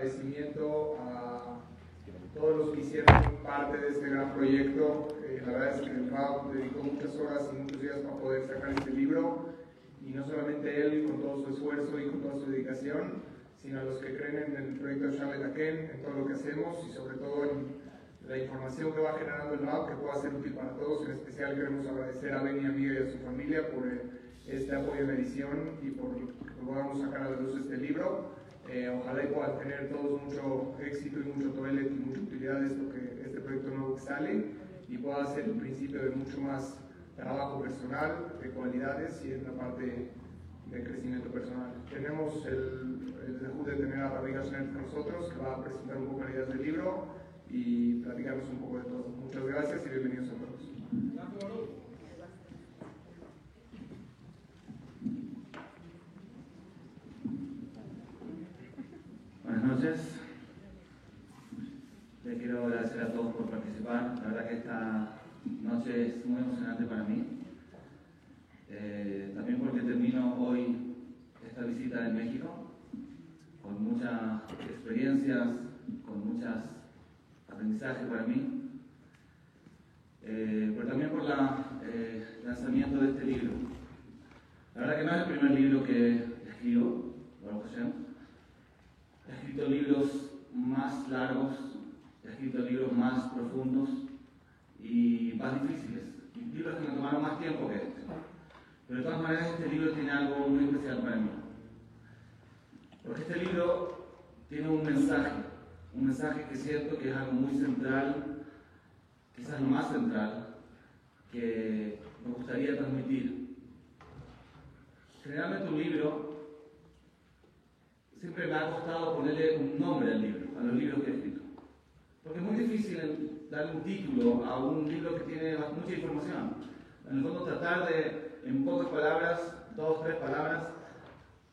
agradecimiento a todos los que hicieron parte de este gran proyecto. Eh, la verdad es que el RAW dedicó muchas horas y muchos días para poder sacar este libro y no solamente él con todo su esfuerzo y con toda su dedicación, sino a los que creen en el proyecto Charles Aken, en todo lo que hacemos y sobre todo en la información que va generando el RAW que pueda ser útil para todos. En especial queremos agradecer a Benny, amiga y a su familia por eh, este apoyo en la edición y por que podamos sacar a la luz este libro. Eh, ojalá y puedan tener todos mucho éxito y mucho toilet y mucha utilidad de esto que este proyecto nuevo que sale y pueda ser el principio de mucho más trabajo personal, de cualidades y en la parte de crecimiento personal. Tenemos el, el de tener a Ravi Gashner con nosotros, que va a presentar un poco las ideas del libro y platicarnos un poco de todo. Muchas gracias y bienvenidos a todos. Buenas noches. Les quiero agradecer a todos por participar. La verdad que esta noche es muy emocionante para mí. Eh, también porque termino hoy esta visita de México con muchas experiencias, con muchos aprendizajes para mí. Eh, pero también por el eh, lanzamiento de este libro. La verdad que no es el primer libro que escribo, Baruch Hashem. Escrito libros más largos, he escrito libros más profundos y más difíciles, libros que me tomaron más tiempo que este. Pero de todas maneras este libro tiene algo muy especial para mí. Porque este libro tiene un mensaje, un mensaje que siento que es algo muy central, quizás lo más central, que me gustaría transmitir. Generalmente un libro siempre me ha costado ponerle un nombre al libro, a los libros que he escrito. Porque es muy difícil darle un título a un libro que tiene mucha información. En el fondo tratar de, en pocas palabras, dos, tres palabras,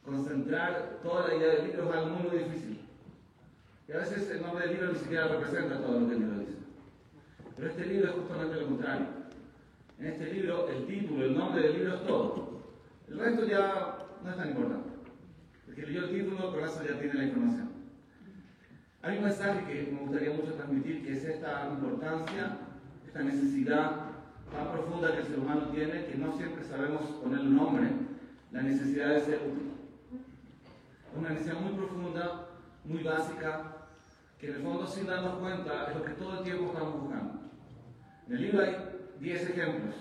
concentrar toda la idea del libro es algo muy, muy difícil. Y a veces el nombre del libro ni siquiera representa todo lo que el libro dice. Pero este libro es justamente lo contrario. En este libro, el título, el nombre del libro es todo. El resto ya no es tan importante que leyó el título, eso ya tiene la información. Hay un mensaje que me gustaría mucho transmitir, que es esta importancia, esta necesidad tan profunda que el ser humano tiene, que no siempre sabemos poner un nombre, la necesidad de ser útil. Una necesidad muy profunda, muy básica, que en el fondo sin darnos cuenta es lo que todo el tiempo estamos buscando. En el libro hay 10 ejemplos,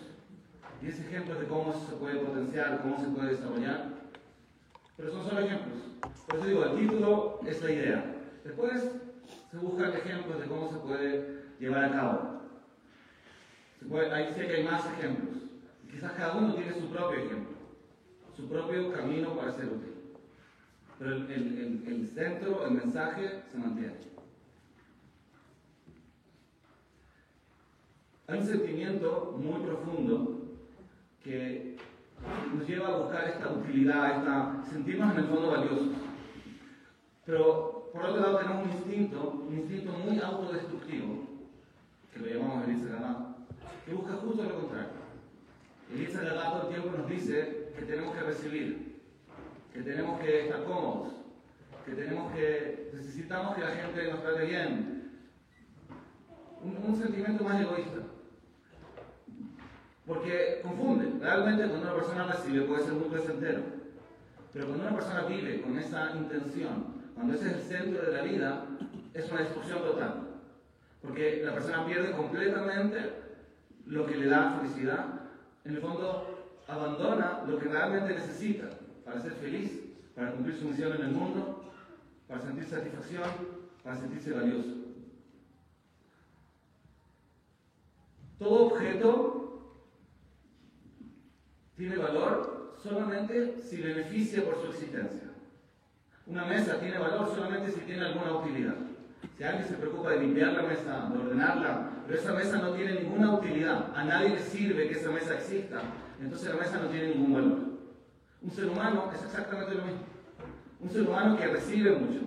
10 ejemplos de cómo se puede potenciar, cómo se puede desarrollar. Pero son solo ejemplos. Por eso digo, el título es la idea. Después se buscan ejemplos de cómo se puede llevar a cabo. ahí sí que hay más ejemplos. quizás cada uno tiene su propio ejemplo, su propio camino para ser útil. Pero el, el centro, el mensaje se mantiene. Hay un sentimiento muy profundo que nos lleva a buscar esta utilidad, esta, sentirnos en el fondo valiosos. Pero por otro lado tenemos un instinto, un instinto muy autodestructivo, que lo llamamos el Gama, que busca justo lo contrario. El Gama todo el tiempo nos dice que tenemos que recibir, que tenemos que estar cómodos, que tenemos que, necesitamos que la gente nos trate bien. un sentimiento más egoísta. Porque confunde. Realmente cuando una persona recibe puede ser muy placentero. Pero cuando una persona vive con esa intención, cuando ese es el centro de la vida, es una destrucción total. Porque la persona pierde completamente lo que le da felicidad. En el fondo, abandona lo que realmente necesita para ser feliz, para cumplir su misión en el mundo, para sentir satisfacción, para sentirse valioso. Todo objeto tiene valor solamente si beneficia por su existencia. Una mesa tiene valor solamente si tiene alguna utilidad. Si alguien se preocupa de limpiar la mesa, de ordenarla, pero esa mesa no tiene ninguna utilidad, a nadie le sirve que esa mesa exista, entonces la mesa no tiene ningún valor. Un ser humano es exactamente lo mismo. Un ser humano que recibe mucho,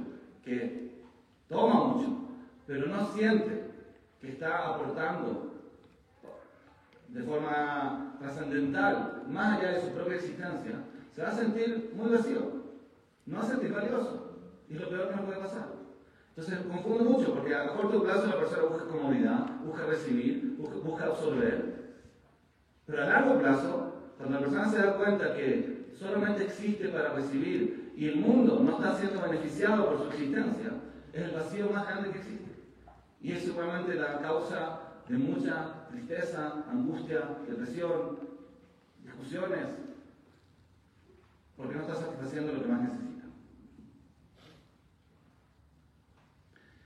que toma mucho, pero no siente que está aportando de forma trascendental, más allá de su propia existencia, se va a sentir muy vacío, no va a sentir valioso. Y es lo peor que nos puede pasar. Entonces confundo mucho, porque a corto plazo la persona busca comodidad, busca recibir, busca, absorber. Pero a largo plazo, cuando la persona se da cuenta que solamente existe para recibir y el mundo no está siendo beneficiado por su existencia, es el vacío más grande que existe. Y es seguramente la causa de mucha tristeza, angustia, depresión, discusiones, porque no está satisfaciendo lo que más necesita.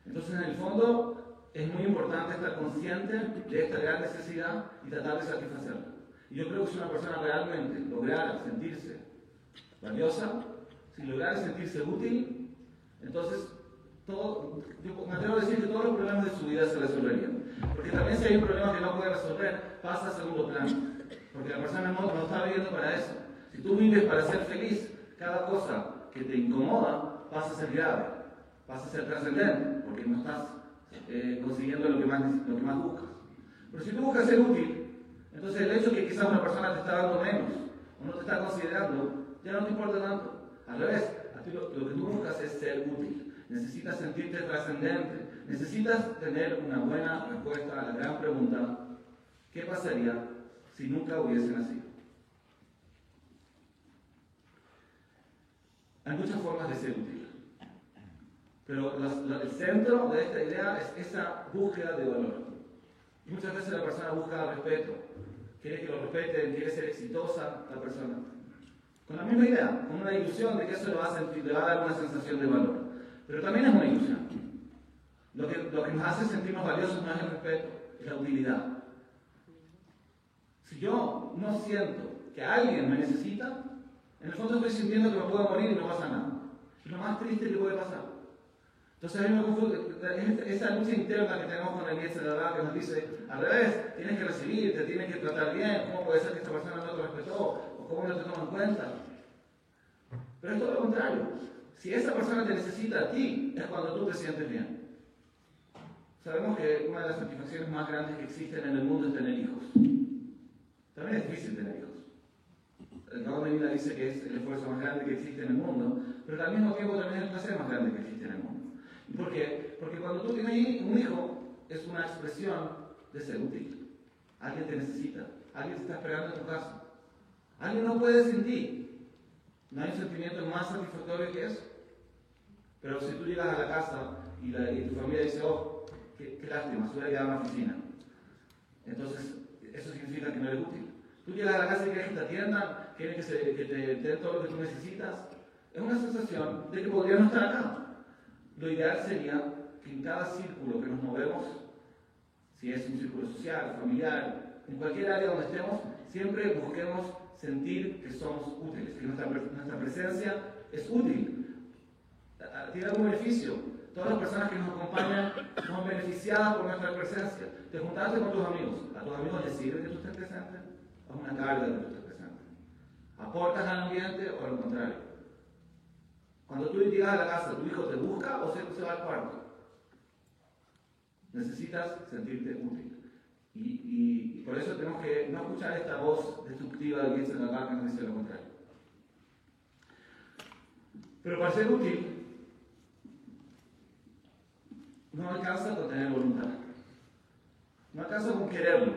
Entonces, en el fondo, es muy importante estar consciente de esta gran necesidad y tratar de satisfacerla. Y yo creo que si una persona realmente lograra sentirse valiosa, si lograra sentirse útil, entonces todo, yo me atrevo a decir que todos los problemas de su vida se resolverían. Porque también si hay un problema que no puede resolver, pasa a segundo plano. Porque la persona no, no está viviendo para eso. Si tú vives para ser feliz, cada cosa que te incomoda pasa a ser grave vas a ser trascendente, porque no estás eh, consiguiendo lo que, más, lo que más buscas. Pero si tú buscas ser útil, entonces el hecho que quizás una persona te está dando menos o no te está considerando, ya no te importa tanto. Al revés, lo, lo que tú buscas es ser útil. Necesitas sentirte trascendente. Necesitas tener una buena respuesta a la gran pregunta, ¿qué pasaría si nunca hubiese nacido? Hay muchas formas de ser útil. Pero el centro de esta idea es esa búsqueda de valor. muchas veces la persona busca respeto, quiere que lo respeten, quiere ser exitosa la persona. Con la misma idea, con una ilusión de que eso le va a, sentir, le va a dar una sensación de valor. Pero también es una ilusión. Lo que, lo que nos hace sentirnos valiosos no es el respeto, es la utilidad. Si yo no siento que alguien me necesita, en el fondo estoy sintiendo que me puedo morir y no pasa nada. Es lo más triste que puede pasar. Entonces a mí me confunde, esa lucha interna que tenemos con el verdad que nos dice, al revés, tienes que recibir, te tienes que tratar bien, ¿cómo puede ser que esta persona no te respetó? ¿O cómo no te toma en cuenta? Pero es todo lo contrario. Si esa persona te necesita a ti, es cuando tú te sientes bien. Sabemos que una de las satisfacciones más grandes que existen en el mundo es tener hijos. También es difícil tener hijos. El Cabo de Vida dice que es el esfuerzo más grande que existe en el mundo, pero al mismo tiempo también es el placer más grande que existe en el mundo. ¿Por qué? Porque cuando tú tienes un hijo, es una expresión de ser útil. Alguien te necesita, alguien te está esperando en tu casa. Alguien no puede sin ti. No hay un sentimiento más satisfactorio que eso. Pero si tú llegas a la casa y, tu familia dice, oh, qué, lástima, se hubiera quedado en la oficina. Entonces, eso significa que no eres útil. Tú llegas a la casa y quieres que te atiendan, quieres que, se, que te den todo lo que tú necesitas. Es una sensación de que podrías no estar acá. Lo ideal sería que en cada círculo que nos movemos, si es un círculo social, familiar, en cualquier área donde estemos, siempre busquemos sentir que somos útiles, que nuestra, nuestra presencia es útil, tiene algún beneficio. Todas las personas que nos acompañan son beneficiadas por nuestra presencia. Te juntaste con tus amigos, a tus amigos les sirve que tú estés presente, es una carga que tú estés presente. ¿Aportas al ambiente o lo contrario? Cuando tú llegas a la casa, ¿tu hijo te busca o se, va al cuarto? Necesitas sentirte útil. Y, por eso tenemos que no escuchar esta voz destructiva de quien se nos que nos dice lo contrario. Pero para ser útil, no alcanza con tener voluntad. No alcanza con quererlo.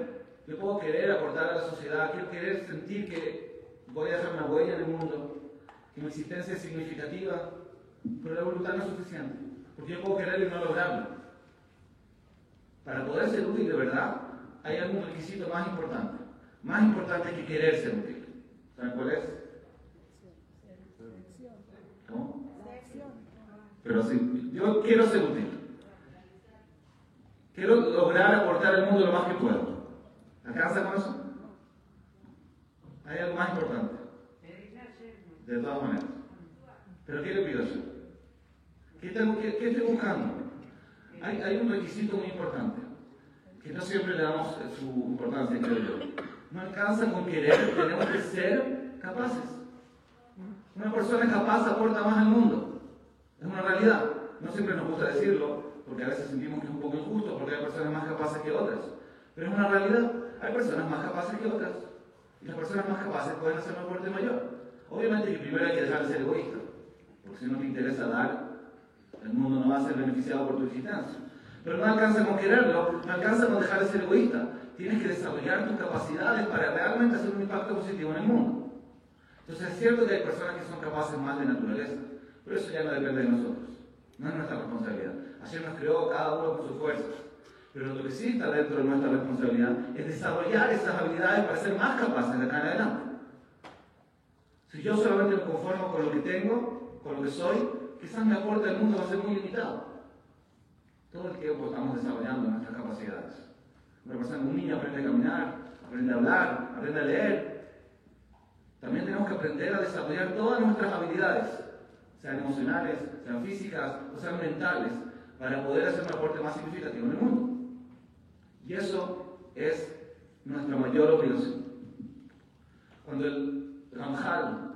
Yo puedo querer aportar a la sociedad, quiero querer sentir que voy a dejar una huella en el mundo, que mi existencia es significativa, pero la voluntad no es suficiente, porque yo puedo querer y no lograrlo. Para poder ser útil de verdad, hay algún requisito más importante, más importante que querer ser útil. ¿Saben cuál es? ¿Cómo? Pero si yo quiero ser útil, quiero lograr aportar al mundo lo más que puedo. ¿Alcanza con eso? Hay algo más importante. De todas maneras. Pero ¿qué le pido yo? ¿Qué, qué, estoy buscando? Hay, hay, un requisito muy importante, que no siempre le damos su importancia, creo yo. No alcanza con querer, tenemos que ser capaces. Una persona capaz aporta más al mundo. Es una realidad. No siempre nos gusta decirlo, porque a veces sentimos que es un poco injusto, porque hay personas más capaces que otras. Pero es una realidad. Hay personas más capaces que otras. Y las personas más capaces pueden hacer un aporte mayor. Obviamente que primero hay que dejar de ser egoísta, porque si no te interesa dar, El mundo no va a ser beneficiado por tu existencia. Pero no alcanza con quererlo, no alcanza con dejar de ser egoísta. Tienes que desarrollar tus capacidades para realmente hacer un impacto positivo en el mundo. Entonces es cierto que hay personas que son capaces más de naturaleza, pero eso ya no depende de nosotros. No es nuestra responsabilidad. Ayer nos creó cada uno con sus fuerzas. Pero lo que sí está dentro de nuestra responsabilidad es desarrollar esas habilidades para ser más capaces de acá en adelante. Si yo solamente me conformo con lo que tengo, con lo que soy, quizás mi aporte al mundo va a ser muy limitado. Todo el tiempo estamos desarrollando nuestras capacidades. Una persona, un niño aprende a caminar, aprende a hablar, aprende a leer. También tenemos que aprender a desarrollar todas nuestras habilidades, sean emocionales, sean físicas o sean mentales, para poder hacer un aporte más significativo en el mundo. Y eso es nuestra mayor obligación. Cuando el Ramjal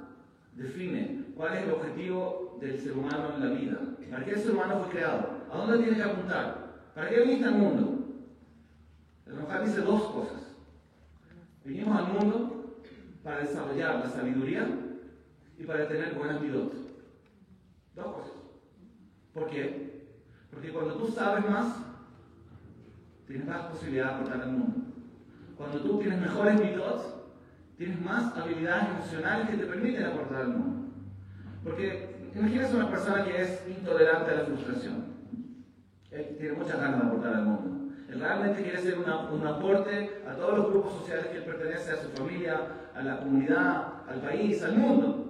define cuál es el objetivo del ser humano en la vida, para qué el ser humano fue creado, a dónde tiene que apuntar, para qué viniste al mundo, el Ramjal dice dos cosas. Vinimos al mundo para desarrollar la sabiduría y para tener buenas vidas. Dos. ¿Por qué? Porque cuando tú sabes más, tienes más posibilidad de aportar al mundo. Cuando tú tienes mejores mitos, tienes más habilidades emocionales que te permiten aportar al mundo. Porque imagínate una persona que es intolerante a la frustración. Él tiene muchas ganas de aportar al mundo. Él realmente quiere ser un aporte a todos los grupos sociales que él pertenece, a su familia, a la comunidad, al país, al mundo.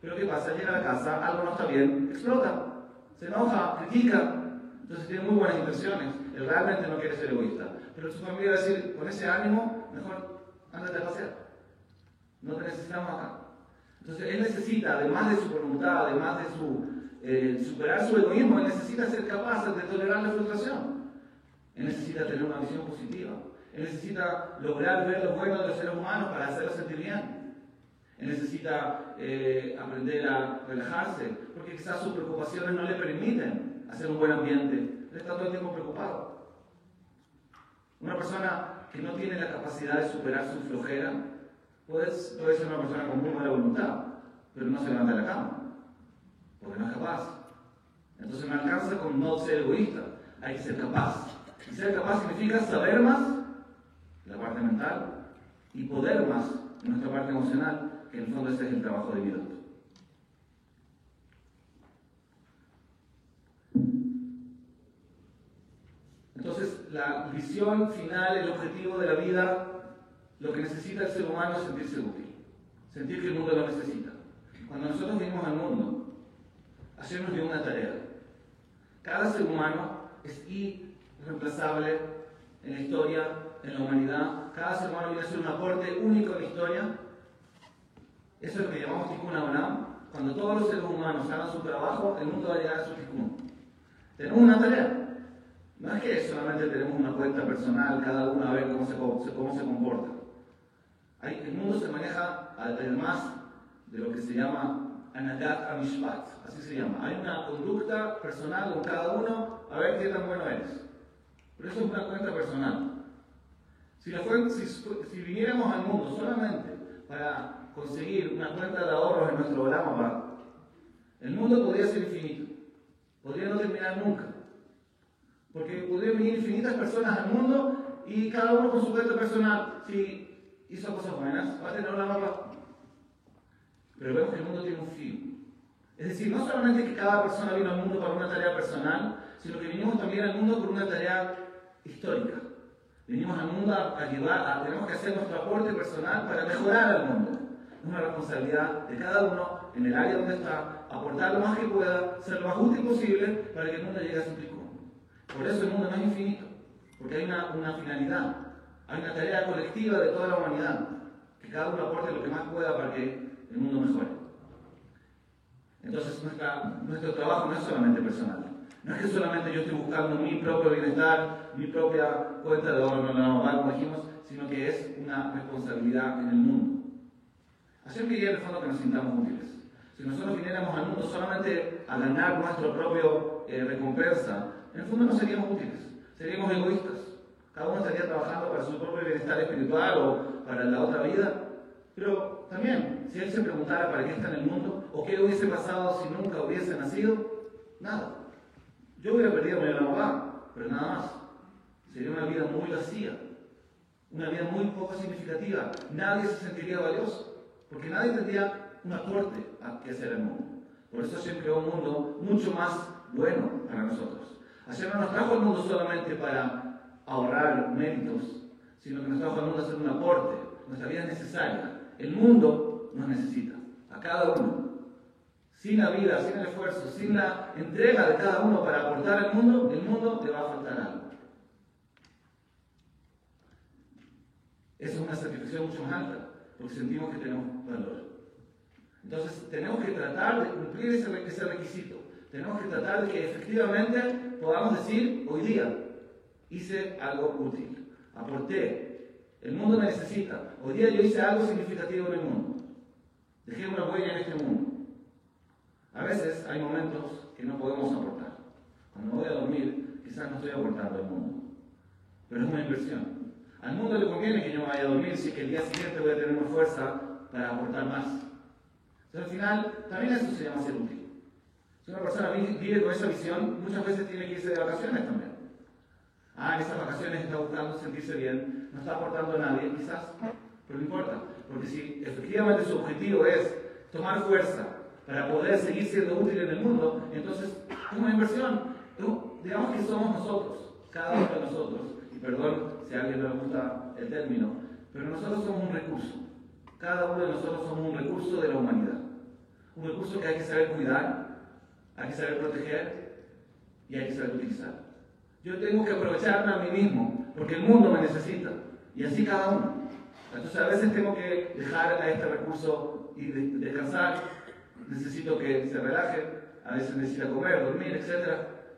Pero ¿qué pasa? Llega a la casa, algo no está bien, explota, se enoja, critica. Entonces tiene muy buenas intenciones. Él realmente no quiere ser egoísta. Pero su familia va a decir, con ese ánimo, mejor ándate a pasear. No te necesitamos acá. Entonces él necesita, además de su voluntad, además de su, eh, superar su egoísmo, él necesita ser capaz de tolerar la frustración. Él necesita tener una visión positiva. Él necesita lograr ver lo bueno de los seres humanos para hacerlos sentir bien. Necesita eh, aprender a relajarse, porque quizás sus preocupaciones no le permiten hacer un buen ambiente. Él está todo el tiempo preocupado. Una persona que no tiene la capacidad de superar su flojera puede, puede ser una persona con muy buena voluntad, pero no se levanta de la cama, porque no es capaz. Entonces no alcanza con no ser egoísta, hay que ser capaz. Y ser capaz significa saber más, la parte mental, y poder más, nuestra parte emocional, que en el fondo ese es el trabajo de vida. Entonces, la visión final, el objetivo de la vida, lo que necesita el ser humano es sentirse útil, sentir que el mundo lo necesita. Cuando nosotros venimos al mundo, hacernos de una tarea. Cada ser humano es irreemplazable en la historia, en la humanidad. Cada ser humano viene a ser un aporte único en la historia. Eso es lo que llamamos tikkun olam. Cuando todos los seres humanos hagan su trabajo, el mundo va a llegar a su tikkun. Tenemos una tarea. No es que solamente tenemos una cuenta personal, cada uno a ver cómo se, cómo se comporta. el mundo se maneja además de lo que se llama anadat amishpat, así se llama. Hay una conducta personal con cada uno a ver qué tan bueno eres. Pero eso es una cuenta personal. Si, la si, si viniéramos al mundo solamente para conseguir una cuenta de ahorros en nuestro Olamapad, el mundo podría ser infinito. Podría no terminar nunca. Porque podrían venir infinitas personas al mundo y cada uno con su cuenta personal. Si hizo cosas buenas, va a tener una mapa. Pero vemos que el mundo tiene un fin. Es decir, no solamente que cada persona vino al mundo para una tarea personal, sino que vinimos también al mundo por una tarea histórica. Venimos al mundo a ayudar, a, tenemos que hacer nuestro aporte personal para mejorar al mundo. Una responsabilidad de cada uno en el área donde está, aportar lo más que pueda, ser lo más útil posible para que el mundo llegue a su pico. Por eso el mundo no es infinito, porque hay una, una finalidad, hay una tarea colectiva de toda la humanidad, que cada uno aporte lo que más pueda para que el mundo mejore. Entonces nuestro trabajo no es solamente personal. No es que solamente yo estoy buscando mi propio bienestar, mi propia cuenta de oro, como dijimos, sino que es una responsabilidad en el mundo. Así quería en el fondo que nos sintamos útiles. Si nosotros viniéramos al mundo solamente a ganar nuestra propia eh, recompensa, en el fondo no seríamos útiles, seríamos egoístas. Cada uno estaría trabajando para su propio bienestar espiritual o para la otra vida. Pero también, si él se preguntara para qué está en el mundo o qué hubiese pasado si nunca hubiese nacido, nada. Yo hubiera perdido a mi mamá, pero nada más. Sería una vida muy vacía, una vida muy poco significativa. Nadie se sentiría valioso, porque nadie tendría un aporte a que hacer el mundo. Por eso siempre creó un mundo mucho más bueno para nosotros. Hashem no nos trajo al mundo solamente para ahorrar méritos, sino que nos trajo al mundo a hacer un aporte. Nuestra vida es necesaria. El mundo nos necesita, a cada uno. Sin la vida, sin el esfuerzo, sin la entrega de cada uno para aportar al mundo, el mundo te va a faltar algo. Esa es una satisfacción mucho más alta, porque sentimos que tenemos valor. Entonces, tenemos que tratar de cumplir ese, requisito. Tenemos que tratar de que efectivamente podamos decir, hoy día hice algo útil, aporté, el mundo me necesita, hoy día yo hice algo significativo en el mundo, dejé una huella en este mundo. A veces hay momentos que no podemos aportar. Cuando voy a dormir, quizás no estoy aportando al mundo, pero es una inversión. Al mundo le conviene que yo vaya a dormir si que el día siguiente voy a tener más fuerza para aportar más. Entonces al final, también eso se llama ser útil. Si una persona vive con esa visión, muchas veces tiene que irse de vacaciones también. Ah, en esas vacaciones está buscando sentirse bien, no está aportando a nadie, quizás, pero no importa, porque si efectivamente su objetivo es tomar fuerza para poder seguir siendo útil en el mundo, entonces es una inversión. Digamos que somos nosotros, cada uno de nosotros, perdón si a alguien no le gusta el término, pero nosotros somos un recurso. Cada uno de nosotros somos un recurso de la humanidad. Un recurso que hay que saber cuidar, hay que saber proteger y hay que saber utilizar. Yo tengo que aprovecharme a mí mismo, porque el mundo me necesita, y así cada uno. Entonces a veces tengo que dejar a este recurso y descansar, necesito que se relaje, a veces necesita comer, dormir, etc.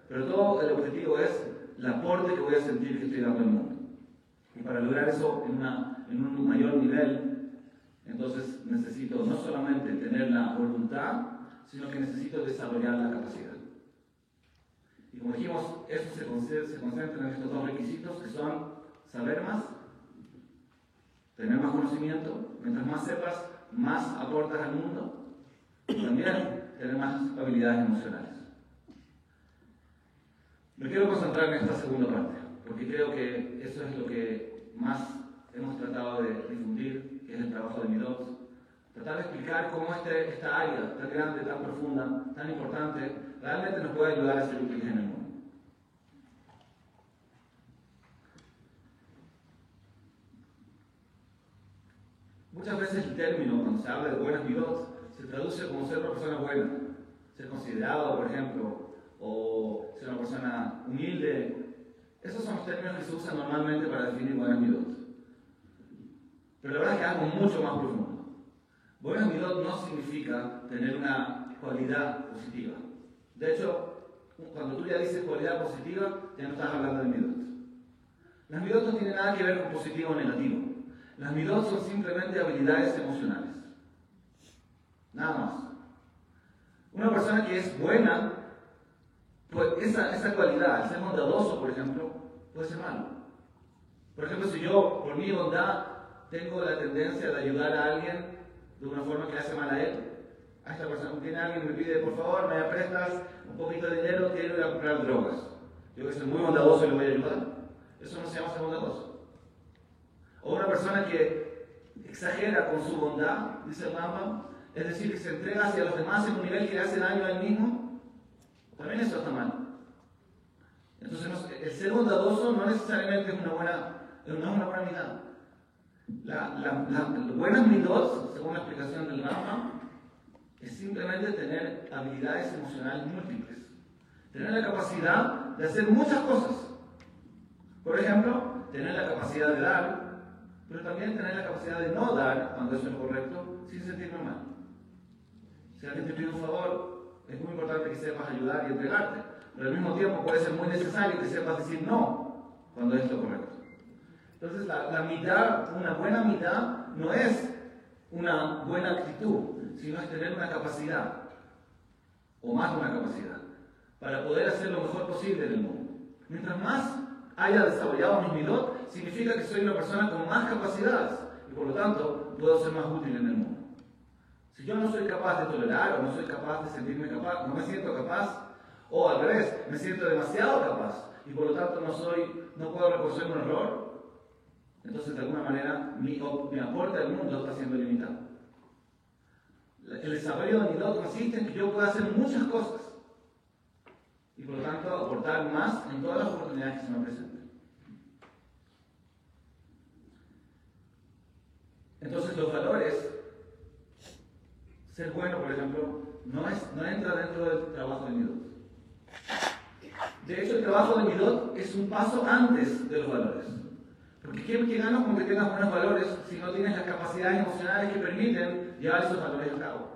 Pero todo el objetivo es el aporte que voy a sentir que estoy dando al mundo. Y para lograr eso en, un mayor nivel, entonces necesito no solamente tener la voluntad, sino que necesito desarrollar la capacidad. Y como dijimos, eso se, concentra en estos dos requisitos que son saber más, tener más conocimiento, mientras más sepas, más aportas al mundo, y también tener más habilidades emocionales. Me quiero concentrar en esta segunda parte porque creo que eso es lo que más hemos tratado de difundir, que es el trabajo de Midot. Tratar de explicar cómo este, esta área tan grande, tan profunda, tan importante, realmente nos puede ayudar a ser útiles en el mundo. Muchas veces el término, cuando se habla de buenas midot, se traduce como ser una persona buena, ser considerado, por ejemplo, o ser una persona humilde, esos son los términos que se usan normalmente para definir buenas midot. Pero la verdad es que algo mucho más profundo. Buenas midot no significa tener una cualidad positiva. De hecho, cuando tú ya dices cualidad positiva, ya no estás hablando de midot. Las midot no tienen nada que ver con positivo o negativo. Las midot son simplemente habilidades emocionales. Nada más. Una persona que es buena pues esa, esa cualidad, ser bondadoso, por ejemplo, puede ser malo. Por ejemplo, si yo, por mi bondad, tengo la tendencia de ayudar a alguien de una forma que le hace mal a él, a esta persona, tiene alguien me pide, por favor, me prestas un poquito de dinero, quiero ir a comprar drogas. Yo que soy muy bondadoso y le voy a ayudar. Eso no se llama ser bondadoso. O una persona que exagera con su bondad, dice el Rambam, es decir, que se entrega hacia los demás en un nivel que le hace daño a él mismo, también eso está mal. Entonces, el ser bondadoso no necesariamente es una buena, no es una buena mitad. La, la, buenas midot, según la explicación del Rama, es simplemente tener habilidades emocionales múltiples. Tener la capacidad de hacer muchas cosas. Por ejemplo, tener la capacidad de dar, pero también tener la capacidad de no dar cuando eso es correcto, sin sentirme mal. Si alguien te pide un favor, es muy importante que sepas ayudar y entregarte, pero al mismo tiempo puede ser muy necesario que sepas decir no cuando es lo correcto. Entonces, la, mitad, una buena mitad, no es una buena actitud, sino es tener una capacidad, o más una capacidad, para poder hacer lo mejor posible en el mundo. Mientras más haya desarrollado mi midot, significa que soy una persona con más capacidades y por lo tanto puedo ser más útil en el mundo. Si yo no soy capaz de tolerar o no soy capaz de sentirme capaz, no me siento capaz, O al revés, me siento demasiado capaz y por lo tanto no, soy, no puedo reconocer un error. Entonces, de alguna manera, mi, mi aporte al mundo está siendo limitado. El desarrollo de mi lado consiste en que yo pueda hacer muchas cosas y por lo tanto aportar más en todas las oportunidades que se me presenten. Entonces, los valores, ser bueno, por ejemplo, no, es, no entra dentro del trabajo de Midot. De hecho, el trabajo de Midot es un paso antes de los valores. Porque ¿qué, qué ganas con que tengas buenos valores si no tienes las capacidades emocionales que permiten llevar esos valores a cabo?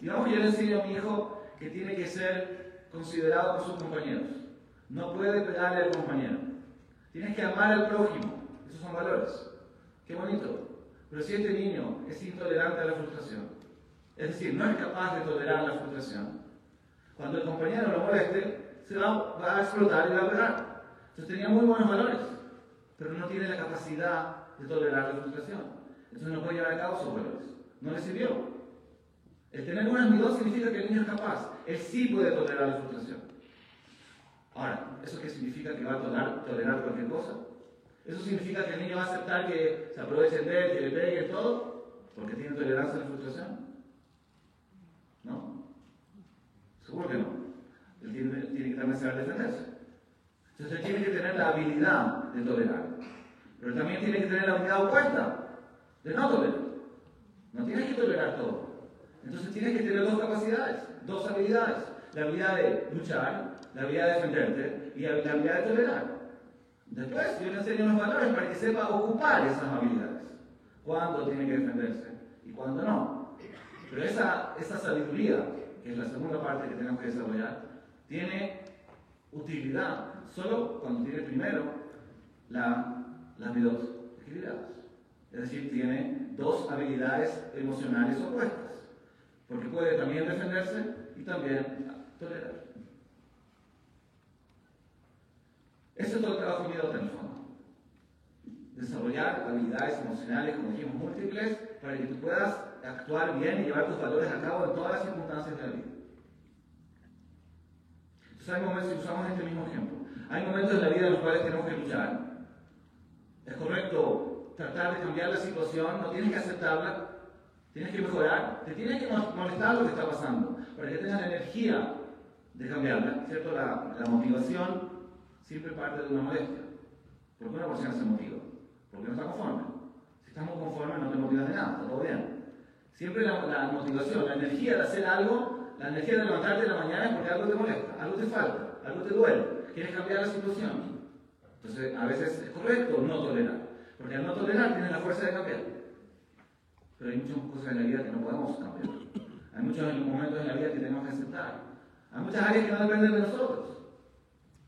Digamos que yo le enseño a mi hijo que tiene que ser considerado por sus compañeros. No puede pegarle al compañero. Tienes que amar al prójimo. Esos son valores. Qué bonito. Pero si este niño es intolerante a la frustración, es decir, no es capaz de tolerar la frustración, cuando el compañero lo moleste, se va, a explotar y va a pegar. Entonces tenía muy buenos valores, pero no tiene la capacidad de tolerar la frustración. Entonces no puede llevar a cabo sus valores. No le sirvió. El tener buenas midos significa que el niño es capaz. Él sí puede tolerar la frustración. Ahora, ¿eso qué significa que va a tolerar, tolerar cualquier cosa? ¿Eso significa que el niño va a aceptar que se aprovechen de él, que le pegue todo? Porque tiene tolerancia a la frustración. ¿No? Seguro que no. Él tiene, tiene que también saber defenderse. Entonces él tiene que tener la habilidad de tolerar. Pero también tiene que tener la habilidad opuesta de no tolerar. No tienes que tolerar todo. Entonces tienes que tener dos capacidades, dos habilidades. La habilidad de luchar, la habilidad de defenderte y la habilidad de tolerar. Después yo le enseño los valores para que sepa ocupar esas habilidades. Cuándo tiene que defenderse y cuándo no. Pero esa, esa sabiduría, que es la segunda parte que tenemos que desarrollar, tiene utilidad solo cuando tiene primero la, las dos equilibradas. Es decir, tiene dos habilidades emocionales opuestas. Porque puede también defenderse y también tolerar. Ese es todo el trabajo fondo. Desarrollar habilidades emocionales, como dijimos, múltiples, para que tú puedas actuar bien y llevar tus valores a cabo en todas las circunstancias de la vida. Entonces hay momentos, si usamos este mismo ejemplo, hay momentos en la vida en los cuales tenemos que luchar. Es correcto tratar de cambiar la situación, no tienes que aceptarla, tienes que mejorar, te tienes que molestar lo que está pasando, para que tengas la energía de cambiarla, ¿cierto? La, la motivación siempre parte de una molestia. ¿Por qué una persona se motiva? Porque no está conforme. Si estamos conformes no te motivas de nada, está todo bien. Siempre la, motivación, la energía de hacer algo, la energía de levantarte en la mañana es porque algo te molesta, algo te falta, algo te duele, quieres cambiar la situación. Entonces, a veces es correcto no tolerar, porque al no tolerar tienes la fuerza de cambiar. Pero hay muchas cosas en la vida que no podemos cambiar. Hay muchos momentos en la vida que tenemos que aceptar. Hay muchas áreas que no dependen de nosotros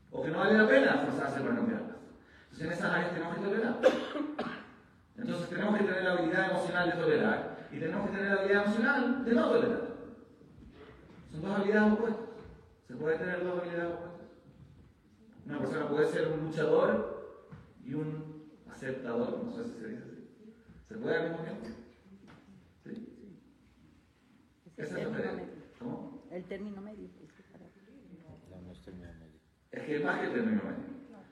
o que no vale la pena forzarse para cambiarlas. Entonces en esas áreas tenemos que tolerar. Entonces tenemos que tener la habilidad emocional de tolerar y tenemos que tener la habilidad emocional de no tolerar. Son dos habilidades opuestas. Se puede tener dos habilidades opuestas. Una persona puede ser un luchador y un aceptador, no sé si se dice así. ¿Se puede al mismo tiempo? ¿Sí? Esa es la diferencia. ¿Cómo? El término medio. Es que es más que el término medio.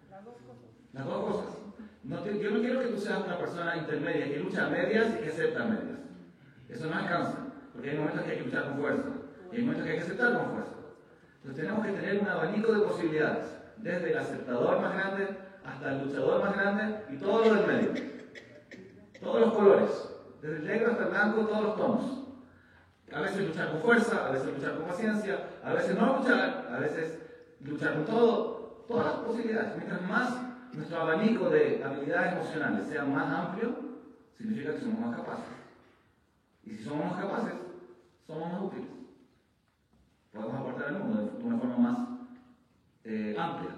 las dos cosas. Las dos cosas. No yo no quiero que tú seas una persona intermedia que lucha a medias y que acepta a medias. Eso no alcanza, porque hay momentos que hay que luchar con fuerza y hay momentos que hay que aceptar con fuerza. Entonces tenemos que tener un abanico de posibilidades, desde el aceptador más grande hasta el luchador más grande y todo lo del medio. Todos los colores, desde el negro hasta el blanco, todos los tonos. A veces luchar con fuerza, a veces luchar con paciencia, a veces no luchar, a veces luchar con todo, todas las posibilidades. Mientras más nuestro abanico de habilidades emocionales sea más amplio, significa que somos más capaces. Y si somos más capaces, somos más útiles. Podemos aportar al mundo de una forma más eh, amplia.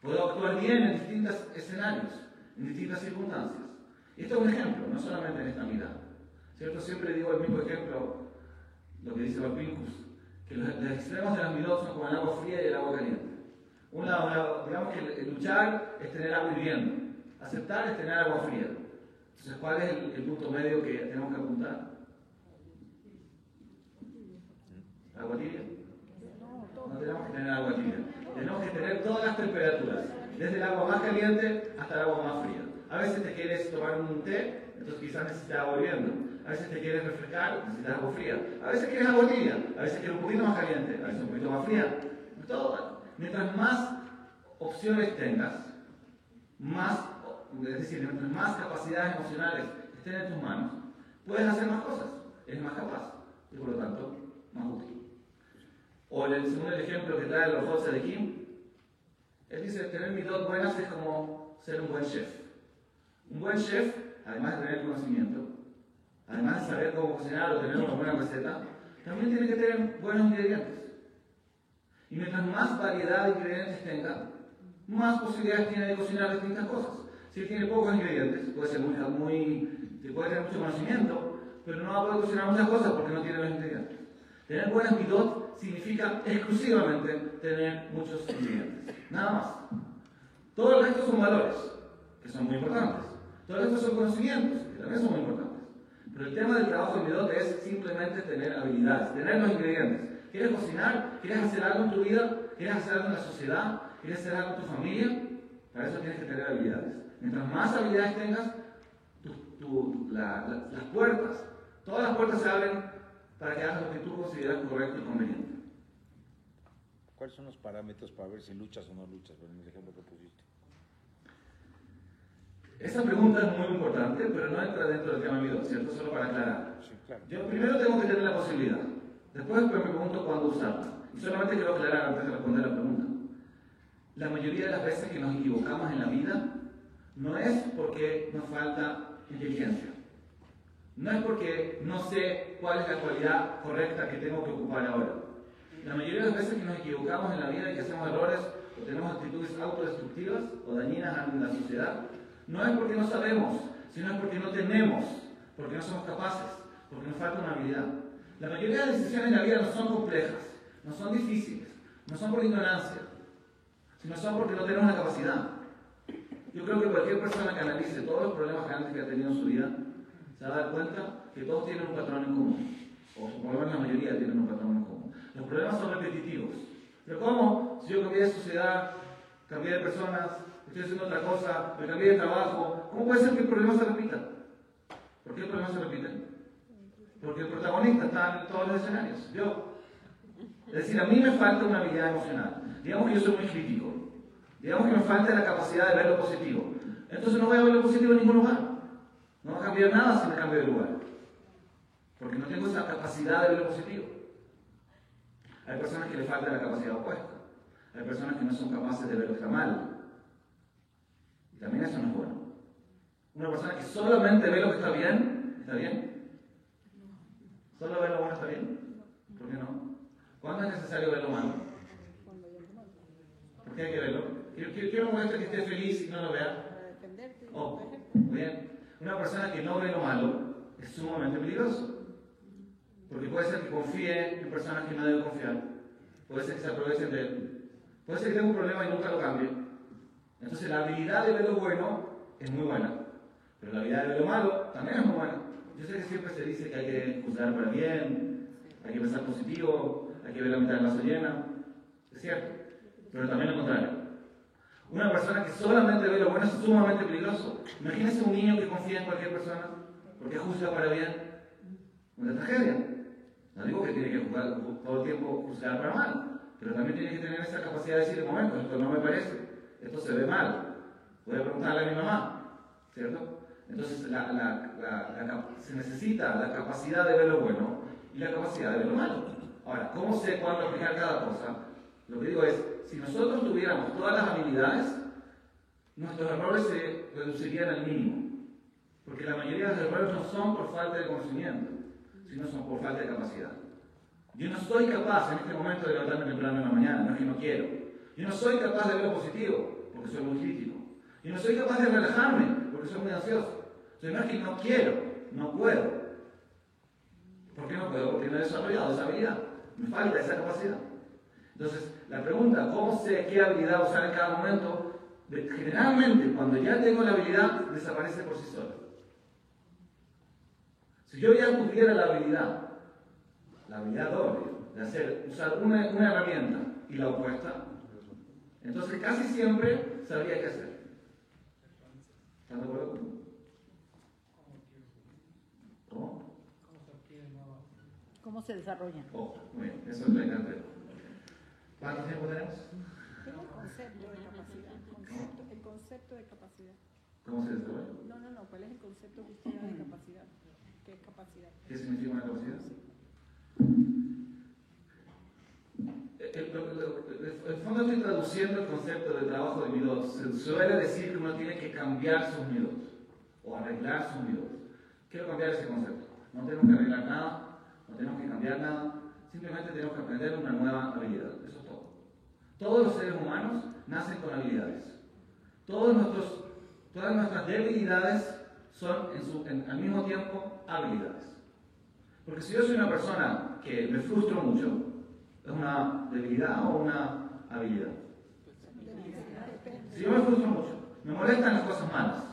Puedo actuar bien en distintos escenarios, en distintas circunstancias. Y esto es un ejemplo, no solamente en esta mirada. ¿Cierto? Siempre digo el mismo ejemplo, lo que dice Balpincus, que los, extremos de las midot son como el agua fría y el agua caliente. Un lado, digamos que el, luchar es tener agua hirviendo, aceptar es tener agua fría. Entonces, ¿cuál es el, punto medio que tenemos que apuntar? ¿Agua? No tenemos que que tener agua tibia. Tenemos que tener todas las temperaturas, desde el agua más caliente hasta el agua más fría. A veces te quieres tomar un té, entonces quizás necesitas agua hirviendo. A veces te quieres refrescar, necesitas agua fría. A veces quieres agua tibia, a veces quieres un poquito más caliente, a veces un poquito más fría. Todo, mientras más opciones tengas, más, es decir, mientras más capacidades emocionales estén en tus manos, puedes hacer más cosas, eres más capaz y por lo tanto más útil. O el, según el ejemplo que trae los José de Kim, él dice, tener midot buenas es como ser un buen chef. Un buen chef, además de tener conocimiento, además de saber cómo cocinar o tener una buena receta, también tiene que tener buenos ingredientes. Y mientras más variedad de ingredientes tenga, más posibilidades tiene de cocinar distintas cosas. Si tiene pocos ingredientes, puede ser muy, muy puede tener mucho conocimiento, pero no va a poder cocinar muchas cosas porque no tiene los ingredientes. Tener buenas midot significa exclusivamente tener muchos ingredientes. Nada más. Todo el resto son valores, que son muy importantes. Todo el resto son conocimientos, que también son muy importantes. Pero el tema del trabajo de midot es simplemente tener habilidades, tener los ingredientes. ¿Quieres cocinar? ¿Quieres hacer algo en tu vida? ¿Quieres hacer algo en la sociedad? ¿Quieres hacer algo en tu familia? Para eso tienes que tener habilidades. Mientras más habilidades tengas, las puertas, todas las puertas se abren para que hagas lo que tú consideras correcto y conveniente. ¿Cuáles son los parámetros para ver si luchas o no luchas? En el ejemplo que pusiste. Esa pregunta es muy importante, pero no entra dentro del tema mío, ¿cierto? Solo para aclarar. Sí, claro. Yo primero tengo que tener la posibilidad. Después me pregunto cuándo usarla. Y solamente quiero aclarar antes de responder la pregunta. La mayoría de las veces que nos equivocamos en la vida no es porque nos falta inteligencia. No es porque no sé cuál es la cualidad correcta que tengo que ocupar ahora. La mayoría de las veces que nos equivocamos en la vida y que hacemos errores o tenemos actitudes autodestructivas o dañinas en la sociedad, no es porque no sabemos, sino es porque no tenemos, porque no somos capaces, porque nos falta una habilidad. La mayoría de las decisiones en la vida no son complejas, no son difíciles, no son por ignorancia, sino son porque no tenemos la capacidad. Yo creo que cualquier persona que analice todos los problemas grandes que ha tenido en su vida, se va a dar cuenta que todos tienen un patrón en común, o por lo menos la mayoría tienen un patrón en común. Los problemas son repetitivos. Pero ¿cómo? Si yo cambié de sociedad, cambié de personas, estoy haciendo otra cosa, me cambié de trabajo, ¿cómo puede ser que el problema se repita? ¿Por qué el problema se repite? Porque el protagonista está en todos los escenarios, yo. Es decir, a mí me falta una habilidad emocional. Digamos que yo soy muy crítico. Digamos que me falta la capacidad de ver lo positivo. Entonces no voy a ver lo positivo en ningún lugar. No va a cambiar nada si me cambio de lugar. Porque no tengo esa capacidad de ver lo positivo. Hay personas que le falta la capacidad opuesta. Hay personas que no son capaces de ver lo que está mal. Y también eso no es bueno. Una persona que solamente ve lo que está bien, ¿está bien? ¿Solo ver lo bueno está bien? ¿Por qué no? ¿Cuándo es necesario ver lo malo? ¿Por qué hay que verlo? Quiero, un muestra que esté feliz y no lo vea. Oh, bien. Una persona que no ve lo malo es sumamente peligroso. Porque puede ser que confíe en personas que no debe confiar. Puede ser que se aprovechen de él. Puede ser que tenga un problema y nunca lo cambie. Entonces la habilidad de ver lo bueno es muy buena. Pero la habilidad de ver lo malo también es muy buena. Yo sé que siempre se dice que hay que juzgar para bien, hay que pensar positivo, hay que ver la mitad del vaso llena. Es cierto. Pero también lo contrario. Una persona que solamente ve lo bueno es sumamente peligroso. Imagínese un niño que confía en cualquier persona porque juzga para bien. Una tragedia. No digo que tiene que juzgar todo el tiempo juzgar para mal, pero también tiene que tener esa capacidad de decir, momento, esto no me parece, esto se ve mal. Voy a preguntarle a mi mamá, ¿cierto? Entonces la, la, se necesita la capacidad de ver lo bueno y la capacidad de ver lo malo. Ahora, ¿cómo sé cuándo aplicar cada cosa? Lo que digo es, si nosotros tuviéramos todas las habilidades, nuestros errores se reducirían al mínimo. Porque la mayoría de los errores no son por falta de conocimiento, sino son por falta de capacidad. Yo no soy capaz en este momento de levantarme temprano en la mañana, no es que no quiero. Yo no soy capaz de ver lo positivo, porque soy muy crítico. Yo no soy capaz de relajarme, porque soy muy ansioso. No es que no quiero, no puedo. ¿Por qué no puedo? Porque no he desarrollado esa habilidad. Me falta esa capacidad. Entonces, la pregunta, ¿cómo sé qué habilidad usar en cada momento? Generalmente, cuando ya tengo la habilidad, desaparece por sí sola. Si yo ya tuviera la habilidad, la habilidad doble, de hacer, usar una, una herramienta y la opuesta, entonces casi siempre sabría qué hacer. ¿Están de acuerdo conmigo? ¿Cómo? ¿Cómo se desarrolla? Oh, muy bien, eso es lo que ¿Cuánto tiempo tenemos? Tengo el concepto de capacidad. Concepto, el concepto de capacidad. ¿Cómo se desarrolla? No, no, no. ¿Cuál es el concepto que usted da de capacidad? ¿Qué es capacidad? ¿Qué significa una capacidad? En el fondo estoy traduciendo el concepto de trabajo de midot. Se suele decir que uno tiene que cambiar sus midot o arreglar sus midot. Quiero cambiar ese concepto. No tenemos que arreglar nada, no tenemos que cambiar nada, simplemente tenemos que aprender una nueva habilidad. Eso. Todos los seres humanos nacen con habilidades. Todos nuestros, todas nuestras debilidades son en su, en, al mismo tiempo habilidades. Porque si yo soy una persona que me frustro mucho, es una debilidad o una habilidad. Si yo me frustro mucho, me molestan las cosas malas.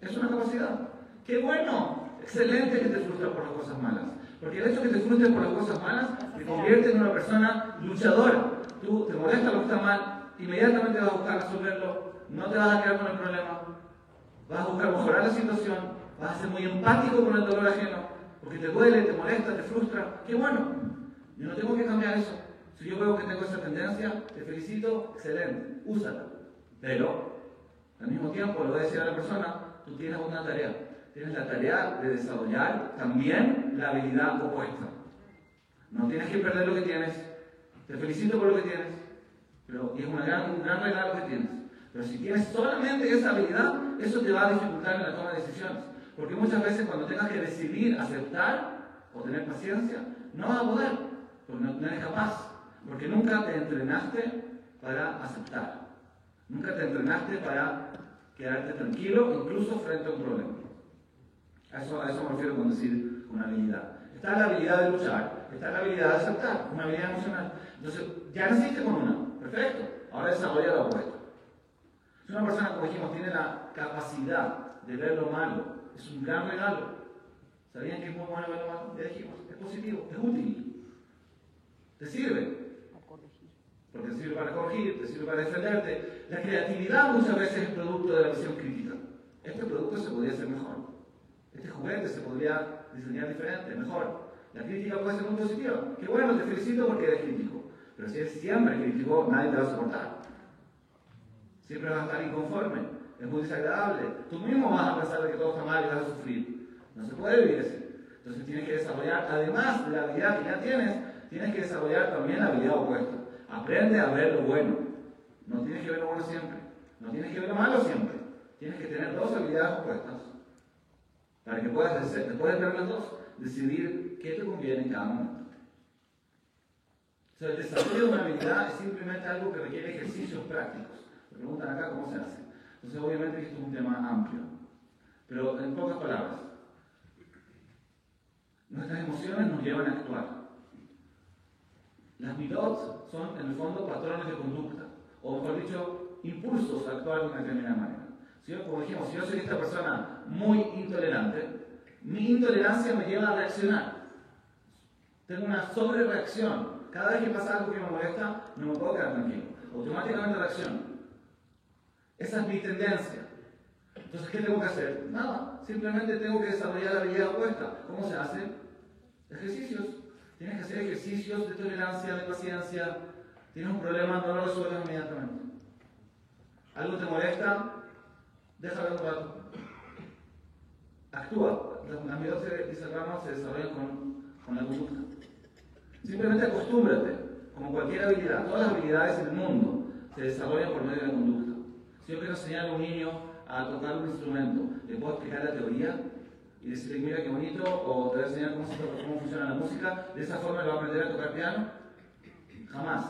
Es una capacidad. ¡Qué bueno! Excelente que te frustres por las cosas malas. Porque el hecho de que te frustres por las cosas malas te convierte en una persona luchadora. Tú te molesta lo que está mal, inmediatamente vas a buscar resolverlo, no te vas a quedar con el problema, vas a buscar mejorar la situación, vas a ser muy empático con el dolor ajeno, porque te duele, te molesta, te frustra. ¡Qué bueno! Yo no tengo que cambiar eso. Si yo veo que tengo esa tendencia, te felicito, excelente, úsala. Pero, al mismo tiempo, le voy a decir a la persona, tú tienes una tarea. Tienes la tarea de desarrollar también la habilidad opuesta. No tienes que perder lo que tienes. Te felicito por lo que tienes. Pero, y es un gran regalo que tienes. Pero si tienes solamente esa habilidad, eso te va a dificultar en la toma de decisiones. Porque muchas veces cuando tengas que decidir aceptar o tener paciencia, no vas a poder, porque no eres capaz. Porque nunca te entrenaste para aceptar. Nunca te entrenaste para quedarte tranquilo, incluso frente a un problema. A eso, a eso me refiero con decir una habilidad. Está la habilidad de luchar, está la habilidad de aceptar, una habilidad emocional. Entonces, ya naciste con una, perfecto. Ahora desarrolla la opuesta. Si una persona, como dijimos, tiene la capacidad de ver lo malo, es un gran regalo. ¿Sabían que es muy bueno ver lo malo? Ya dijimos, es positivo, es útil. Te sirve. Porque te sirve para corregir, te sirve para defenderte. La creatividad muchas veces es producto de la visión crítica. Este producto se podría hacer mejor. Este juguete se podría diseñar diferente, mejor. La crítica puede ser muy positiva. Qué bueno, te felicito porque eres crítico. Pero si eres siempre crítico, nadie te va a soportar. Siempre vas a estar inconforme. Es muy desagradable. Tú mismo vas a pensar que todo está mal y vas a sufrir. No se puede vivir así. Entonces tienes que desarrollar, además de la habilidad que ya tienes, tienes que desarrollar también la habilidad opuesta. Aprende a ver lo bueno. No tienes que ver lo bueno siempre. No tienes que ver lo malo siempre. Tienes que tener dos habilidades opuestas para que puedas, después de tener las dos, decidir qué te conviene en cada momento. O sea, el desarrollo de una habilidad es simplemente algo que requiere ejercicios prácticos. Me preguntan acá cómo se hace. Entonces, obviamente, esto es un tema amplio. Pero, en pocas palabras, nuestras emociones nos llevan a actuar. Las midot son, en el fondo, patrones de conducta, o mejor dicho, impulsos a actuar de una determinada manera. Si yo, como dijimos, si yo soy esta persona muy intolerante, mi intolerancia me lleva a reaccionar. Tengo una sobrereacción. Cada vez que pasa algo que me molesta, no me puedo quedar tranquilo. Automáticamente reacciono. Esa es mi tendencia. Entonces, ¿qué tengo que hacer? Nada. Simplemente tengo que desarrollar la habilidad opuesta. ¿Cómo se hace? Ejercicios. Tienes que hacer ejercicios de tolerancia, de paciencia. Tienes un problema, no lo resuelves inmediatamente. ¿Algo te molesta? Déjalo un rato. Actúa. Las medidas de Israel se desarrollan con, con la conducta. Simplemente acostúmbrate, como cualquier habilidad. Todas las habilidades en el mundo se desarrollan por medio de la conducta. Si yo quiero enseñar a un niño a tocar un instrumento, le puedo explicar la teoría y decirle, mira qué bonito, o te voy a enseñar cómo, cómo funciona la música, de esa forma le va a aprender a tocar piano. Jamás.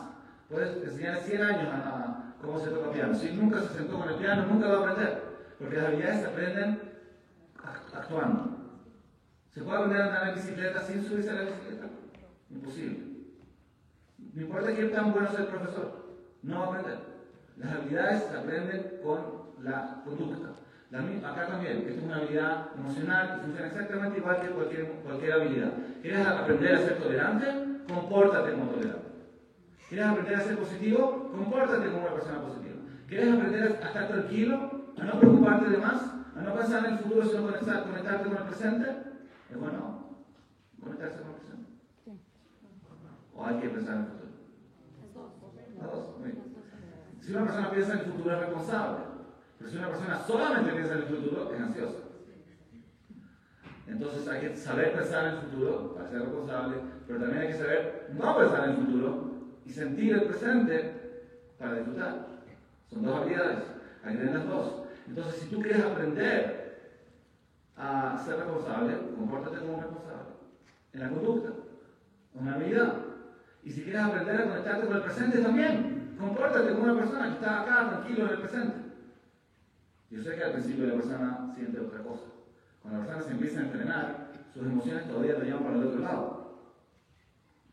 Puedes enseñar a 100 años a, a cómo se toca piano. Si nunca se sentó con el piano, nunca va a aprender. Porque las habilidades se aprenden actuando. ¿Se puede aprender a andar en bicicleta sin subirse a la bicicleta? Imposible. No importa quién tan bueno sea el profesor, no va a aprender. Las habilidades se aprenden con la conducta. Acá también, esto es una habilidad emocional y funciona exactamente igual que cualquier, cualquier habilidad. ¿Quieres aprender a ser tolerante? Compórtate como tolerante. ¿Quieres aprender a ser positivo? Compórtate como una persona positiva. ¿Quieres aprender a estar tranquilo? ¿A no preocuparte de más? ¿A no pensar en el futuro sino conectar, conectarte con el presente? Es bueno conectarse con el presente. ¿O hay que pensar en el futuro? Las dos. Bien. Si una persona piensa en el futuro es responsable, pero si una persona solamente piensa en el futuro es ansiosa. Entonces hay que saber pensar en el futuro para ser responsable, pero también hay que saber no pensar en el futuro y sentir el presente para disfrutar. Son dos habilidades, hay que tener las dos. Entonces, si tú quieres aprender a ser responsable, compórtate como responsable. En la conducta, una habilidad. Y si quieres aprender a conectarte con el presente también, compórtate como una persona que está acá, tranquilo en el presente. Yo sé que al principio la persona siente otra cosa. Cuando la persona se empieza a entrenar, sus emociones todavía lo llevan para el otro lado.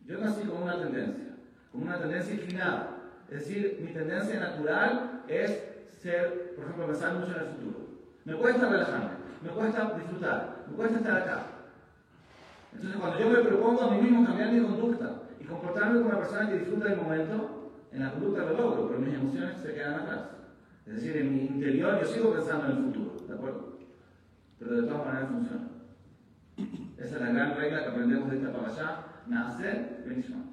Yo nací con una tendencia, con una tendencia inclinada. Es decir, mi tendencia natural es ser, por ejemplo, pensar mucho en el futuro. Me cuesta relajarme, me cuesta disfrutar, me cuesta estar acá. Entonces, cuando yo me propongo a mí mismo cambiar mi conducta y comportarme como una persona que disfruta del momento, en la conducta lo logro, pero mis emociones se quedan atrás. Es decir, en mi interior yo sigo pensando en el futuro, ¿de acuerdo? Pero de todas maneras funciona. Esa es la gran regla que aprendemos de esta para allá. Nacer, bendición.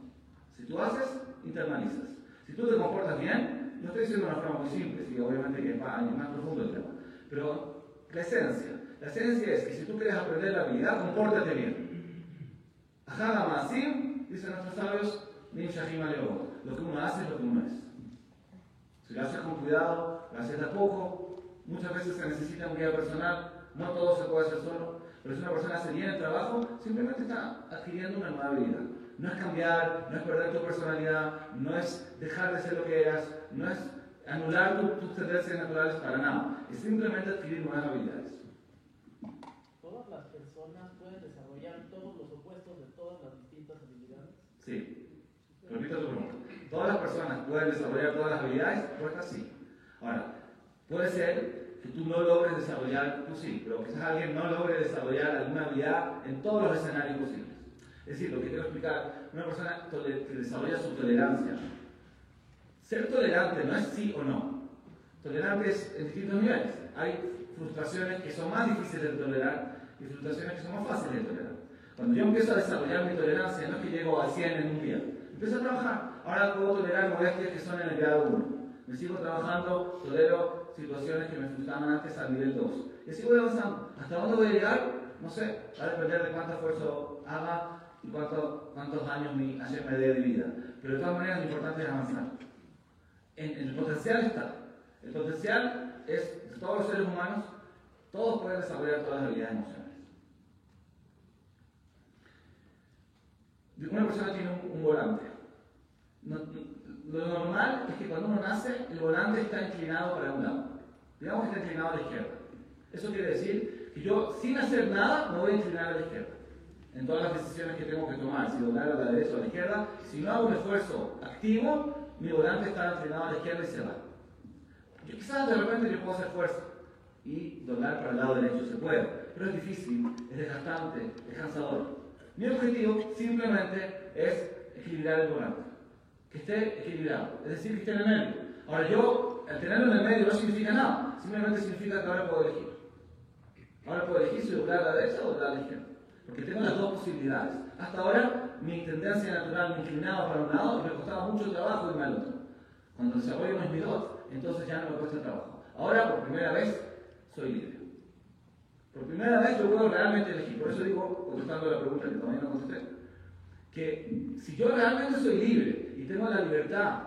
Si tú haces, internalizas. Si tú te comportas bien, no estoy diciendo una forma muy simple, sí, obviamente que es más, más profundo el tema, pero la esencia. La esencia es que si tú quieres aprender la habilidad, compórtate bien. Ajada Masim, dicen nuestros sabios, lo que uno hace es lo que uno es. Si lo haces con cuidado, lo haces de a poco, muchas veces se necesita un guía personal, no todo se puede hacer solo, pero si una persona hace bien el trabajo, simplemente está adquiriendo una nueva habilidad. No es cambiar, no es perder tu personalidad, no es dejar de ser lo que eras, no es anular tus tendencias naturales para nada. Es simplemente adquirir nuevas habilidades. ¿Todas las personas pueden desarrollar todos los opuestos de todas las distintas habilidades? Sí. Repito tu pregunta. ¿Todas las personas pueden desarrollar todas las habilidades? Respuesta sí. Ahora, puede ser que tú no logres desarrollar, tú sí, pero quizás alguien no logre desarrollar alguna habilidad en todos los escenarios posibles. Es decir, lo que quiero explicar, una persona que desarrolla su tolerancia. Ser tolerante no es sí o no. Tolerante es en distintos niveles. Hay frustraciones que son más difíciles de tolerar y frustraciones que son más fáciles de tolerar. Cuando yo empiezo a desarrollar mi tolerancia, no es que llego a 100 en un día. Empiezo a trabajar. Ahora puedo tolerar molestias que son en el grado 1. Me sigo trabajando, tolero situaciones que me frustraban antes al nivel 2. Y así voy avanzando. ¿Hasta dónde voy a llegar? No sé. Va a depender de cuánto esfuerzo haga cuánto, cuántos años mi ayer me dé de vida. Pero de todas maneras lo importante es avanzar. En, en el potencial está. El potencial es, de todos los seres humanos, todos pueden desarrollar todas las habilidades emocionales. Una persona tiene un, un volante. No, lo normal es que cuando uno nace, el volante está inclinado para un lado. Digamos que está inclinado a la izquierda. Eso quiere decir que yo, sin hacer nada, me voy a inclinar a la izquierda. En todas las decisiones que tengo que tomar, si doblar a la derecha o a la izquierda, si no hago un esfuerzo activo, mi volante está inclinado a la izquierda y se va. Yo quizás de repente yo puedo hacer fuerza y doblar para el lado derecho, se puede, pero es difícil, es desgastante, es cansador. Mi objetivo simplemente es equilibrar el volante, que esté equilibrado, es decir, que esté en el medio. Ahora yo, el tenerlo en el medio no significa nada, simplemente significa que ahora puedo elegir. Ahora puedo elegir si doblar a la derecha o doblar a la izquierda, porque tengo las dos posibilidades. Hasta ahora mi tendencia natural me inclinaba para un lado y me costaba mucho trabajo irme al otro. Cuando desarrollo mis midot, entonces ya no me cuesta trabajo. Ahora, por primera vez, soy libre. Por primera vez yo puedo realmente elegir. Por eso digo, contestando la pregunta que todavía no contesté, que si yo realmente soy libre y tengo la libertad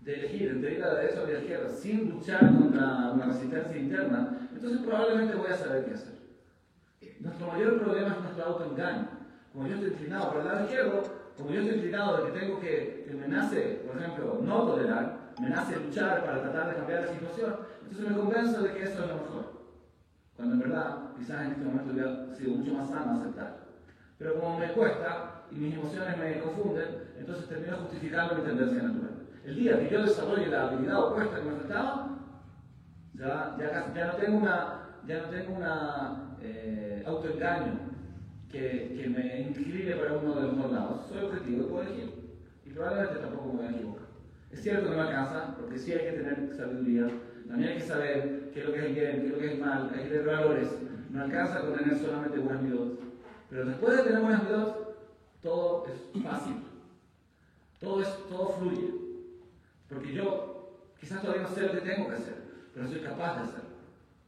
de elegir entre ir a la derecha o a la izquierda sin luchar contra una resistencia interna, entonces probablemente voy a saber qué hacer. Nuestro mayor problema es nuestro autoengaño. Como yo estoy inclinado para el lado izquierdo, como yo estoy inclinado de que tengo que, que me nace, por ejemplo, no tolerar, me nace luchar para tratar de cambiar la situación, entonces me convenzo de que eso es lo mejor. Cuando en verdad, quizás en este momento hubiera sido mucho más sano aceptar. Pero como me cuesta y mis emociones me confunden, entonces termino justificando mi tendencia natural. El día que yo desarrolle la habilidad opuesta que me faltaba, ya, ya, ya no tengo una, ya no tengo una eh, autoengaño que, me incline para uno de los dos lados. Soy objetivo y puedo elegir. Y probablemente tampoco me voy a equivocar. Es cierto que no alcanza, porque sí hay que tener sabiduría, también hay que saber qué es lo que es bien, qué es lo que es mal, hay que tener valores. No alcanza con tener solamente buenas midot. Pero después de tener buenas midot, todo es fácil. Todo, es, todo fluye. Porque yo quizás todavía no sé lo que tengo que hacer, pero soy capaz de hacerlo.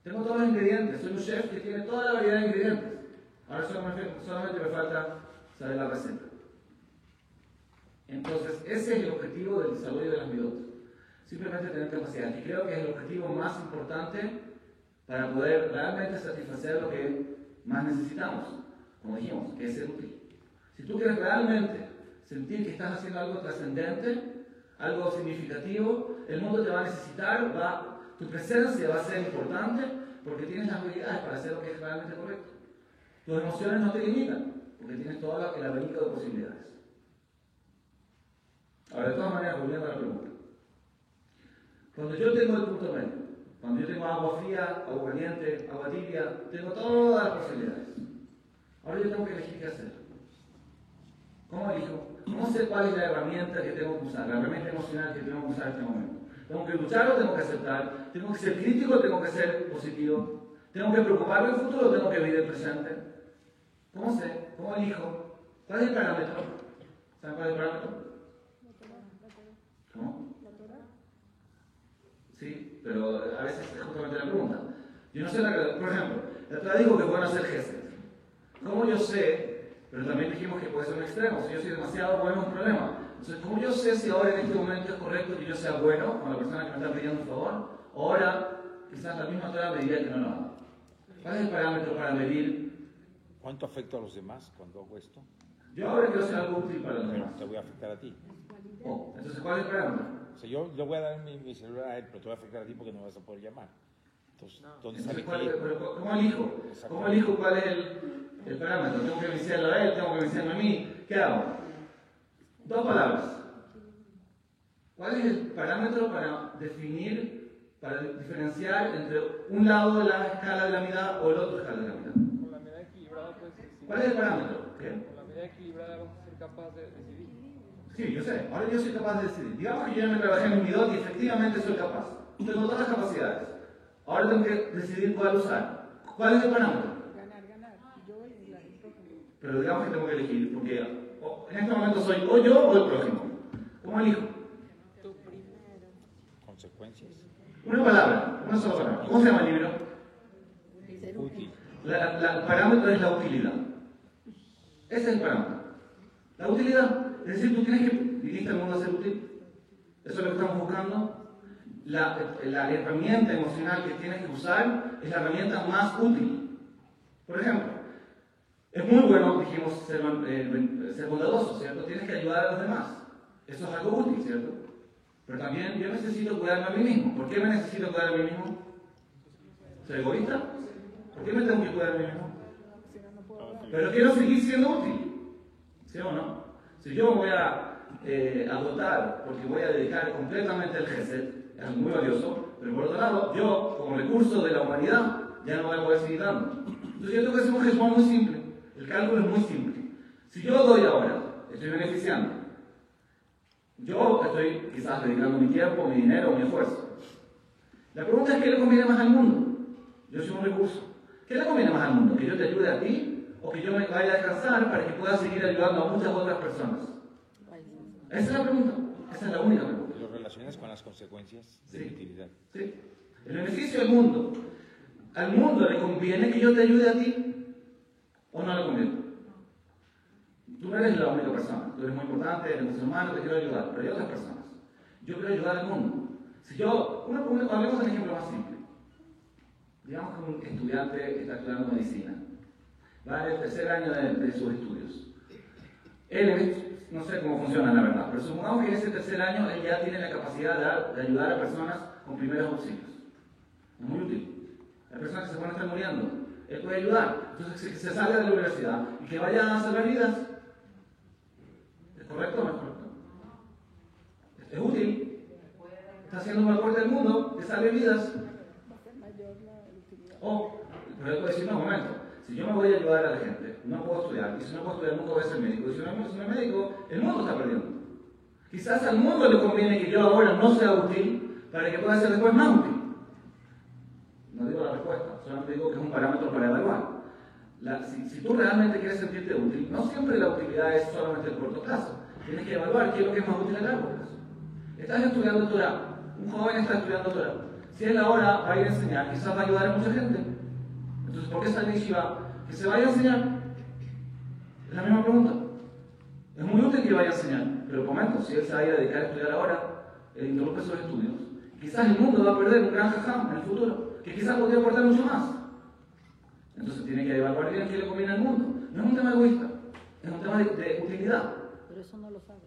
Tengo todos los ingredientes, soy un chef que tiene toda la variedad de ingredientes. Ahora solamente, me falta saber la receta. Entonces, ese es el objetivo del desarrollo de las midot. Simplemente tener capacidad. Y creo que es el objetivo más importante para poder realmente satisfacer lo que más necesitamos. Como dijimos, que es ser útil. Si tú quieres realmente sentir que estás haciendo algo trascendente, algo significativo, el mundo te va a necesitar, va, tu presencia va a ser importante porque tienes las habilidades para hacer lo que es realmente correcto. Tus emociones no te limitan porque tienes todo el abanico de posibilidades. Ahora, de todas maneras, volviendo a la pregunta. Cuando yo tengo el punto medio, cuando yo tengo agua fría, agua caliente, agua tibia, tengo todas las posibilidades. Ahora yo tengo que elegir qué hacer. ¿Cómo elijo? ¿Cómo sé cuál es la herramienta que tengo que usar, la herramienta emocional que tengo que usar en este momento? ¿Tengo que luchar o tengo que aceptar? ¿Tengo que ser crítico o tengo que ser positivo? ¿Tengo que preocuparme del futuro o tengo que vivir el presente? ¿Cómo sé? ¿Cómo elijo? ¿Cuál es el parámetro? ¿Saben cuál es el parámetro? ¿Cómo? Sí, pero a veces es justamente la pregunta. Yo no sé, la, por ejemplo, la otra dijo que bueno hacer gestos. ¿Cómo yo sé? Pero también dijimos que puede ser un extremo. Si yo soy demasiado bueno es un problema. Entonces, ¿cómo yo sé si ahora en este momento es correcto que yo sea bueno con la persona que me está pidiendo un favor? O ahora, quizás la misma otra me diría que no lo hago. ¿Cuál es el parámetro para medir? ¿Cuánto afecto a los demás cuando hago esto? Yo ahora quiero hacer algo útil para los Pero demás. te voy a afectar a ti. Oh, entonces, ¿cuál es el parámetro? O sea, yo le voy a dar mi, mi celular a él, pero te voy a afectar a ti porque no vas a poder llamar. Entonces, ¿dónde está el Entonces, ¿cuál es- equilibrio? pero ¿Cómo elijo? ¿Cómo elijo cuál es el, el parámetro? ¿Tengo que iniciarlo a él? ¿Tengo que iniciarlo a mí? ¿Qué hago? Dos palabras. ¿Cuál es el parámetro para definir, para diferenciar entre un lado de la escala de la mitad o el otro escala de la mitad? Con la medida equilibrada puedes decidir. ¿Cuál es el parámetro? ¿Qué? Con la medida equilibrada vas a ser capaz de decidir. Sí, yo sé. Ahora yo soy capaz de decidir. Digamos que yo ya me trabajé en mi dot y efectivamente soy capaz. Tengo todas las capacidades. Ahora tengo que decidir cuál usar. ¿Cuál es el parámetro? Ganar, ganar. Yo y la el prójimo. Pero digamos que tengo que elegir, porque en este momento soy o yo o el prójimo. ¿Cómo elijo? Consecuencias. Una palabra, una sola palabra. ¿Cómo se llama el libro? Útil. La- la- el parámetro es la utilidad. Ese es el parámetro. La utilidad. Es decir, tú tienes que viniste al mundo a ser útil. Eso es lo que estamos buscando. La, la herramienta emocional que tienes que usar es la herramienta más útil. Por ejemplo, es muy bueno, dijimos, ser, eh, ser bondadoso, ¿cierto? Tienes que ayudar a los demás. Eso es algo útil, ¿cierto? Pero también yo necesito cuidarme a mí mismo. ¿Por qué me necesito cuidar a mí mismo? ¿Soy egoísta? ¿Por qué me tengo que cuidar a mí mismo? Pero quiero seguir siendo útil. ¿Sí o no? Si yo me voy a eh, agotar porque voy a dedicar completamente el GESET, es muy valioso, pero por otro lado, yo, como recurso de la humanidad, ya no voy a poder seguir dando. Entonces yo tengo que hacer un gestor muy simple. El cálculo es muy simple. Si yo doy ahora, estoy beneficiando. Yo estoy quizás dedicando mi tiempo, mi dinero, mi esfuerzo. La pregunta es qué le conviene más al mundo. Yo soy un recurso. ¿Qué le conviene más al mundo? ¿Que yo te ayude a ti o que yo me vaya a descansar para que pueda seguir ayudando a muchas otras personas? Esa es la pregunta. Esa es la única pregunta. Lo relacionas con las consecuencias de Sí. la utilidad. ¿Sí? El beneficio del mundo. ¿Al mundo le conviene que yo te ayude a ti o no le conviene? Tú no eres la única persona. Tú eres muy importante, eres un ser humano, te quiero ayudar, pero hay otras personas. Yo quiero ayudar al mundo. Si yo, una, hablemos de un ejemplo más simple. Digamos que un estudiante está estudiando medicina. Va en el tercer año de, de sus estudios. Él, no sé cómo funciona la verdad, pero supongamos que en ese tercer año él ya tiene la capacidad de, de ayudar a personas con primeros auxilios. Es muy útil. Hay personas que se pueden estar muriendo. Él puede ayudar. Entonces, que se salga de la universidad y que vaya a salvar vidas. ¿Es correcto o no es correcto? Es útil. Está haciendo un aporte al mundo que la utilidad. O, pero él puede decir, no, un momento, si yo me voy a ayudar a la gente, no puedo estudiar, y si no puedo estudiar, nunca voy a ser médico, y si no, es médico, el mundo está perdiendo. Quizás al mundo le conviene que yo ahora no sea útil para que pueda ser después más útil. No digo la respuesta, solamente digo que es un parámetro para evaluar. La- si, tú realmente quieres sentirte útil, no siempre la utilidad es solamente el corto plazo. Tienes que evaluar qué es lo que es más útil a largo plazo. Estás estudiando Torah, un joven está estudiando Torah. Si él ahora va a ir a enseñar, quizás va a ayudar a mucha gente. Entonces, ¿por qué en Yeshiva? Que se vaya a enseñar. Es la misma pregunta. Es muy útil que vaya a enseñar, pero comento, si él se va a dedicar a estudiar ahora, interrumpe sus estudios. Quizás el mundo va a perder un gran jajam en el futuro, que quizás podría aportar mucho más. Entonces tiene que evaluar bien qué le conviene al mundo. No es un tema egoísta, es un tema de, de utilidad. Pero eso no lo sabe.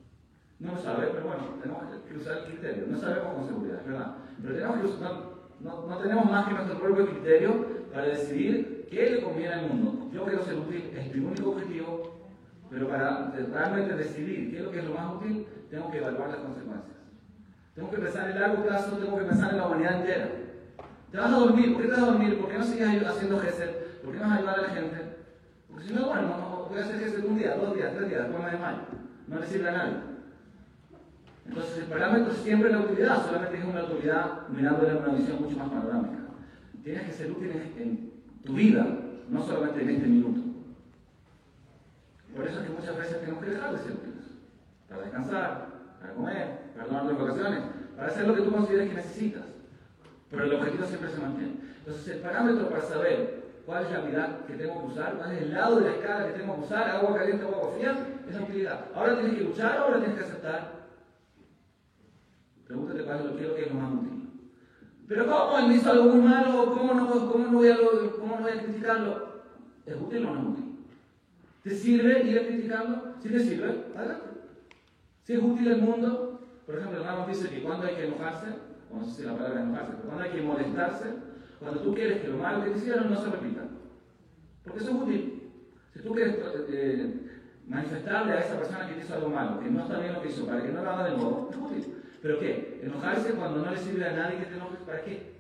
No lo sabe, pero bueno, tenemos que usar el criterio. No sabemos con seguridad, es verdad. Pero tenemos que usar, no, no tenemos más que nuestro propio criterio para decidir qué le conviene al mundo. Yo quiero ser útil, es mi único objetivo, pero para realmente decidir qué es lo que es lo más útil, tengo que evaluar las consecuencias. Tengo que pensar en largo plazo, tengo que pensar en la humanidad entera. Te vas a dormir, ¿por qué te vas a dormir? ¿Por qué no sigues haciendo gesed? ¿Por qué vas a ayudar a la gente? Porque si no, bueno, no, voy a hacer gesed un día, dos días, tres días, después me desmayo. No le sirve a nadie. Entonces el parámetro es siempre la utilidad, solamente es una utilidad mirándole en una visión mucho más panorámica. Tienes que ser útil en, tu vida, no solamente en este minuto. Por eso es que muchas veces tenemos que dejar de ser útiles. Para descansar, para comer, para tomar tus vacaciones, para hacer lo que tú consideres que necesitas. Pero el objetivo siempre se mantiene. Entonces el parámetro para saber cuál es la habilidad que tengo que usar, cuál es el lado de la escala que tengo que usar, agua caliente o agua fría, es la utilidad. Ahora tienes que luchar, ahora tienes que aceptar. Pregúntate cuál es lo que es lo más útil. Pero ¿cómo? Él me hizo algo muy malo, ¿cómo no, cómo no, voy, a, cómo no voy a criticarlo? ¿Es útil o no es útil? ¿Te sirve ir a criticarlo? Si te sirve, adelante. Si es útil el mundo, por ejemplo, Ramos dice que cuando hay que enojarse, o no sé si la palabra es enojarse, pero cuando hay que molestarse, cuando tú quieres que lo malo que te hicieron no se repita. Porque eso es útil. Si tú quieres eh, manifestarle a esa persona que te hizo algo malo, que no está bien lo que hizo, para que no lo haga de nuevo, es útil. ¿Pero qué? Enojarse cuando no le sirve a nadie que te enojes, ¿para qué?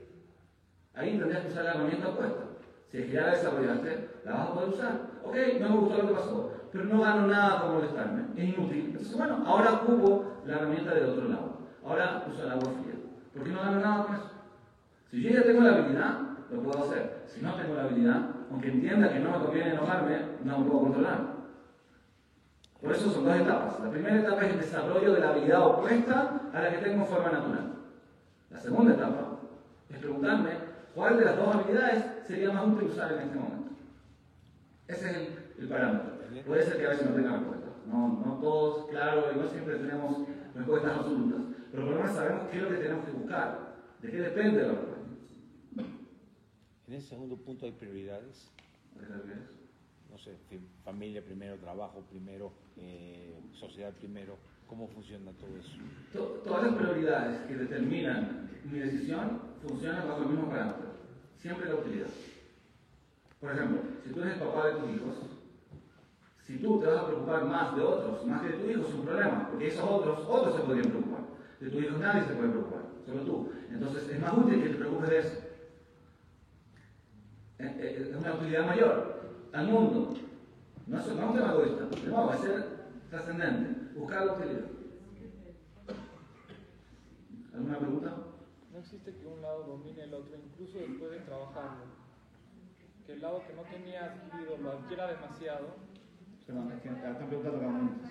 Ahí tendrías que usar la herramienta opuesta. Si es que ya la desarrollaste, la vas a poder usar. Ok, no me gustó lo que pasó, pero no gano nada con molestarme, es inútil. Entonces, bueno, ahora ocupo la herramienta del otro lado. Ahora uso el agua fría. ¿Por qué no gano nada con eso? Si yo ya tengo la habilidad, lo puedo hacer. Si no tengo la habilidad, aunque entienda que no me conviene enojarme, no me puedo controlar. Por eso son dos etapas. La primera etapa es el desarrollo de la habilidad opuesta a la que tengo en forma natural. La segunda etapa es preguntarme cuál de las dos habilidades sería más útil usar en este momento. Ese es el, parámetro. Puede ser que a veces no tenga respuesta. No, no todos, claro, y no siempre tenemos respuestas absolutas. Pero por lo menos sabemos qué es lo que tenemos que buscar. ¿De qué depende la respuesta? En ese segundo punto hay prioridades. No sé, familia primero, trabajo primero, eh, sociedad primero. ¿Cómo funciona todo eso? To- Todas las prioridades que determinan mi decisión funcionan bajo el mismo parámetro. Siempre la utilidad. Por ejemplo, si tú eres el papá de tus hijos, si tú te vas a preocupar más de otros, más que de tu hijo, es un problema, porque esos otros, otros se podrían preocupar. De tu hijo nadie se puede preocupar, solo tú. Entonces es más útil que te preocupes de eso. Eh, eh, Es una utilidad mayor al mundo. No es, no es un tema egoísta, nuevo, es ser trascendente, buscar la utilidad. ¿Alguna pregunta? No existe que un lado domine el otro, incluso después de trabajarlo. Que el lado que no tenía adquirido lo adquiera demasiado. Perdón, es que están preguntando cada momento.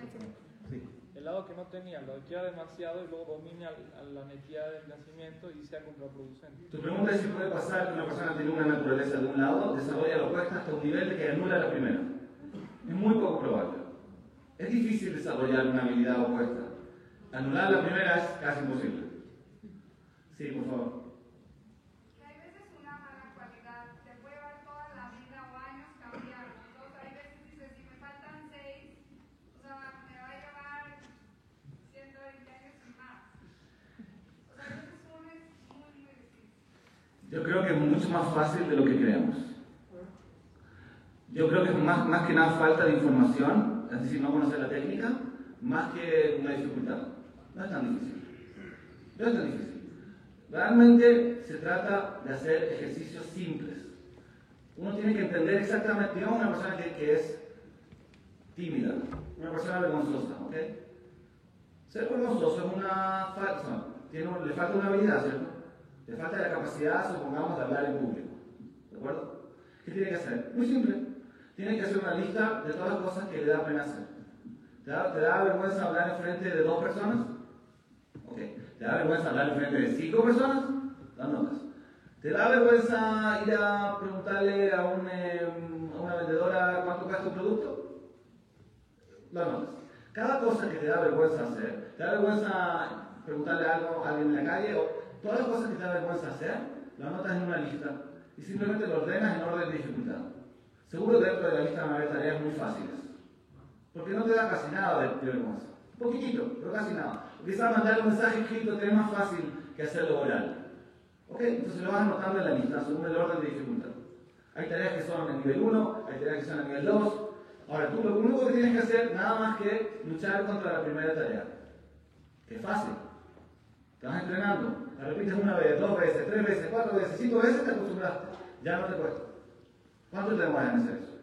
Sí. El lado que no tenía lo adquiera demasiado y luego domine al- a la necesidad del nacimiento y sea contraproducente. Tu pregunta es si puede pasar que una persona tiene una naturaleza de un lado, desarrolla la opuesta hasta un nivel que anula la primera. Es muy poco probable. Es difícil desarrollar una habilidad opuesta. Anular la primera es casi imposible. Sí, por favor. Que hay veces una mala cualidad te puede llevar toda la vida o años cambiar. Entonces hay veces dices, si me faltan seis, o sea, me va a llevar 120 años y más. O sea, a veces uno es muy, muy difícil. Yo creo que es mucho más fácil de lo que creemos. Yo creo que es más, más que nada falta de información, es decir, no conocer la técnica, más que una dificultad. No es tan difícil. No es tan difícil. Realmente se trata de hacer ejercicios simples. Uno tiene que entender exactamente, digamos una persona que, que es tímida, una persona vergonzosa, ¿ok? Ser vergonzoso es una falta, tiene, le falta una habilidad, ¿cierto? Le falta la capacidad, supongamos, de hablar en público. ¿De acuerdo? ¿Qué tiene que hacer? Muy simple. Tiene que hacer una lista de todas las cosas que le da pena hacer. ¿Te da, te da vergüenza hablar en frente de dos personas? Ok. ¿Te da vergüenza hablar en frente de cinco personas? Las notas. ¿Te da vergüenza ir a preguntarle a, un, eh, a una vendedora cuánto cuesta un producto? Las notas. Cada cosa que te da vergüenza hacer, te da vergüenza preguntarle algo a alguien en la calle, o todas las cosas que te da vergüenza hacer, las notas en una lista y simplemente lo ordenas en orden de dificultad. Seguro dentro de la lista van a haber tareas muy fáciles, porque no te da casi nada de, vergüenza. Un poquitito, pero casi nada. Quizás mandar un mensaje escrito te es más fácil que hacerlo oral. Ok, entonces lo vas anotando en la lista según el orden de dificultad. Hay tareas que son a nivel 1, hay tareas que son a nivel 2. Ahora, tú lo único que tienes que hacer, nada más que luchar contra la primera tarea. Que es fácil. Vas entrenando. La repites una vez, dos veces, tres veces, cuatro veces, cinco veces, te acostumbraste. Ya no te cuesta. ¿Cuánto te demoras en hacer eso?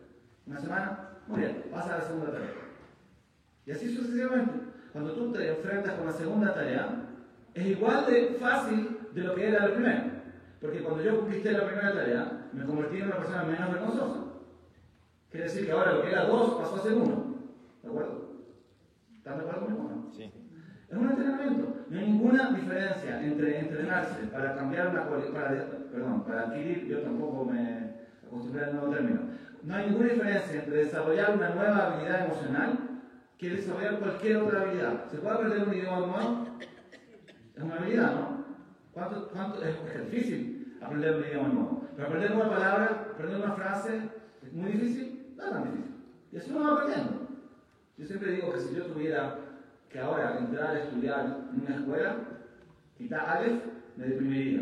¿Una semana? Muy bien, pasa a la segunda tarea. Y así sucesivamente. Cuando tú te enfrentas con la segunda tarea, es igual de fácil de lo que era la primera. Porque cuando yo conquisté la primera tarea, me convertí en una persona menos vergonzosa. Quiere decir que ahora lo que era dos pasó a ser uno. ¿De acuerdo? ¿Están de acuerdo conmigo? Sí. Es un entrenamiento. No hay ninguna diferencia entre entrenarse para cambiar una para, perdón, para adquirir, yo tampoco me acostumbré al nuevo término. No hay ninguna diferencia entre desarrollar una nueva habilidad emocional que desarrollar cualquier otra habilidad. ¿Se puede aprender un idioma nuevo? Es una habilidad, ¿no? ¿Cuánto, cuánto es, es difícil aprender un idioma nuevo? Pero aprender una palabra, aprender una frase, es muy difícil, no es tan difícil. Y así uno va aprendiendo. Yo siempre digo que si yo tuviera que ahora entrar a estudiar en una escuela, quitar Aleph, me deprimiría.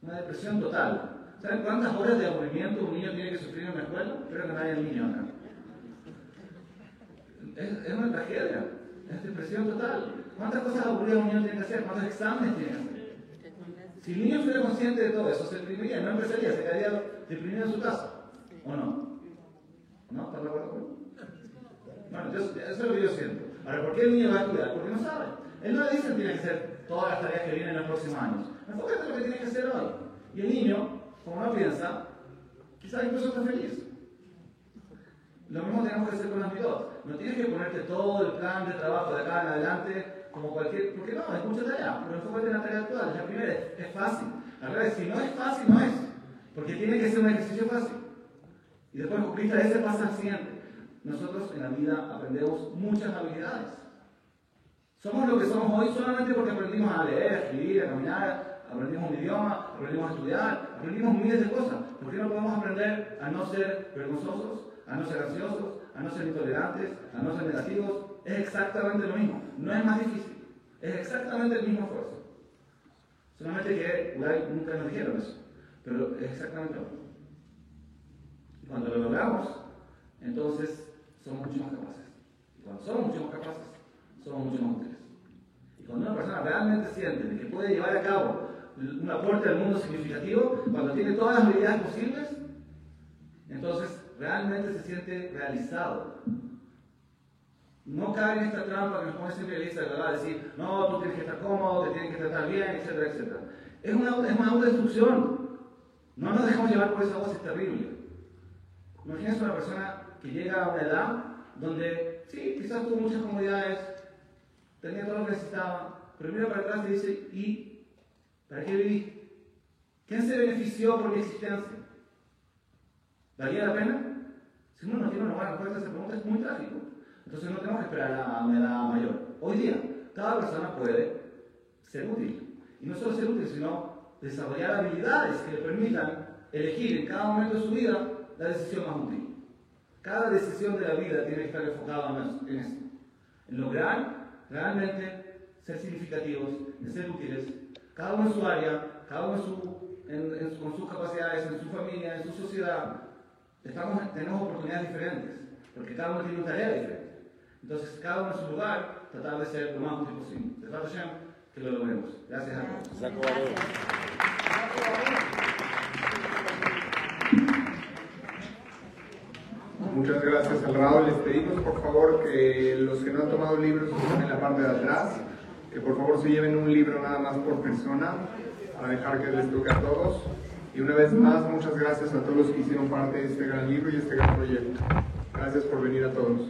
Una depresión total. ¿Saben cuántas horas de aburrimiento un niño tiene que sufrir en una escuela? Espero que nadie es niño acá. Es, es una tragedia, es depresión total. ¿Cuántas cosas aburridas un niño tiene que hacer? ¿Cuántos exámenes tiene que hacer? Si el niño fuera consciente de todo eso, se deprimiría, no empezaría, se quedaría deprimido en su casa. ¿O no? ¿No? ¿Estás de acuerdo conmigo? Bueno, yo, eso es lo que yo siento. Ahora, ¿por qué el niño va a estudiar? Porque no sabe. Él no le dice que tiene que hacer todas las tareas que vienen en los próximos años. Enfócate en lo que tiene que hacer hoy. Y el niño, como no piensa, quizás incluso está feliz. Lo mismo tenemos que hacer con las mitot. No tienes que ponerte todo el plan de trabajo de acá en adelante como cualquier. Porque no, es mucha tarea. Pero enfócate en la tarea actual. La primera es, es fácil. Al revés, si no es fácil, no es. Porque tiene que ser un ejercicio fácil. Y después cumpliste ese pasa al siguiente. Nosotros en la vida aprendemos muchas habilidades. Somos lo que somos hoy solamente porque aprendimos a leer, a escribir, a caminar, aprendimos un idioma, aprendimos a estudiar, aprendimos miles de cosas. ¿Por qué no podemos aprender a no ser vergonzosos, a no ser ansiosos, a no ser intolerantes, a no ser negativos? Es exactamente lo mismo. No es más difícil. Es exactamente el mismo esfuerzo. Solamente que nunca nos dijeron eso. Pero es exactamente lo mismo. Cuando lo logramos, entonces somos mucho más capaces. Y cuando somos mucho más capaces, somos mucho más útiles. Y cuando una persona realmente siente que puede llevar a cabo un aporte al mundo significativo, cuando tiene todas las habilidades posibles, entonces realmente se siente realizado. No cae en esta trampa que nos pone siempre Elisa, ¿verdad? Decir, no, tú tienes que estar cómodo, te tienes que tratar bien, etcétera, etcétera. Es una, es una autodestrucción. No nos dejamos llevar por esa voz, es terrible. Imagínense una persona que llega a una edad donde, sí, quizás tuvo muchas comodidades, tenía todo lo que necesitaba, pero mira para atrás y dice, ¿y para qué viví? ¿Quién se benefició por mi existencia? ¿Valía la pena? Si uno no tiene una buena respuesta a esa pregunta, es muy trágico. Entonces no tenemos que esperar a una edad mayor. Hoy día, cada persona puede ser útil. Y no solo ser útil, sino desarrollar habilidades que le permitan elegir en cada momento de su vida la decisión más útil. Cada decisión de la vida tiene que estar enfocada en esto. En lograr realmente ser significativos, en ser útiles, cada uno en su área, cada uno en su, en, en, con sus capacidades, en su familia, en su sociedad. Estamos, tenemos oportunidades diferentes, porque cada uno tiene una tarea diferente. Entonces, cada uno en su lugar, tratar de ser lo más útil posible. De que lo logremos. Gracias a todos. Muchas gracias al Raúl. Les pedimos por favor que los que no han tomado libros estén en la parte de atrás, que por favor se lleven un libro nada más por persona para dejar que les toque a todos. Y una vez más, muchas gracias a todos los que hicieron parte de este gran libro y este gran proyecto. Gracias por venir a todos.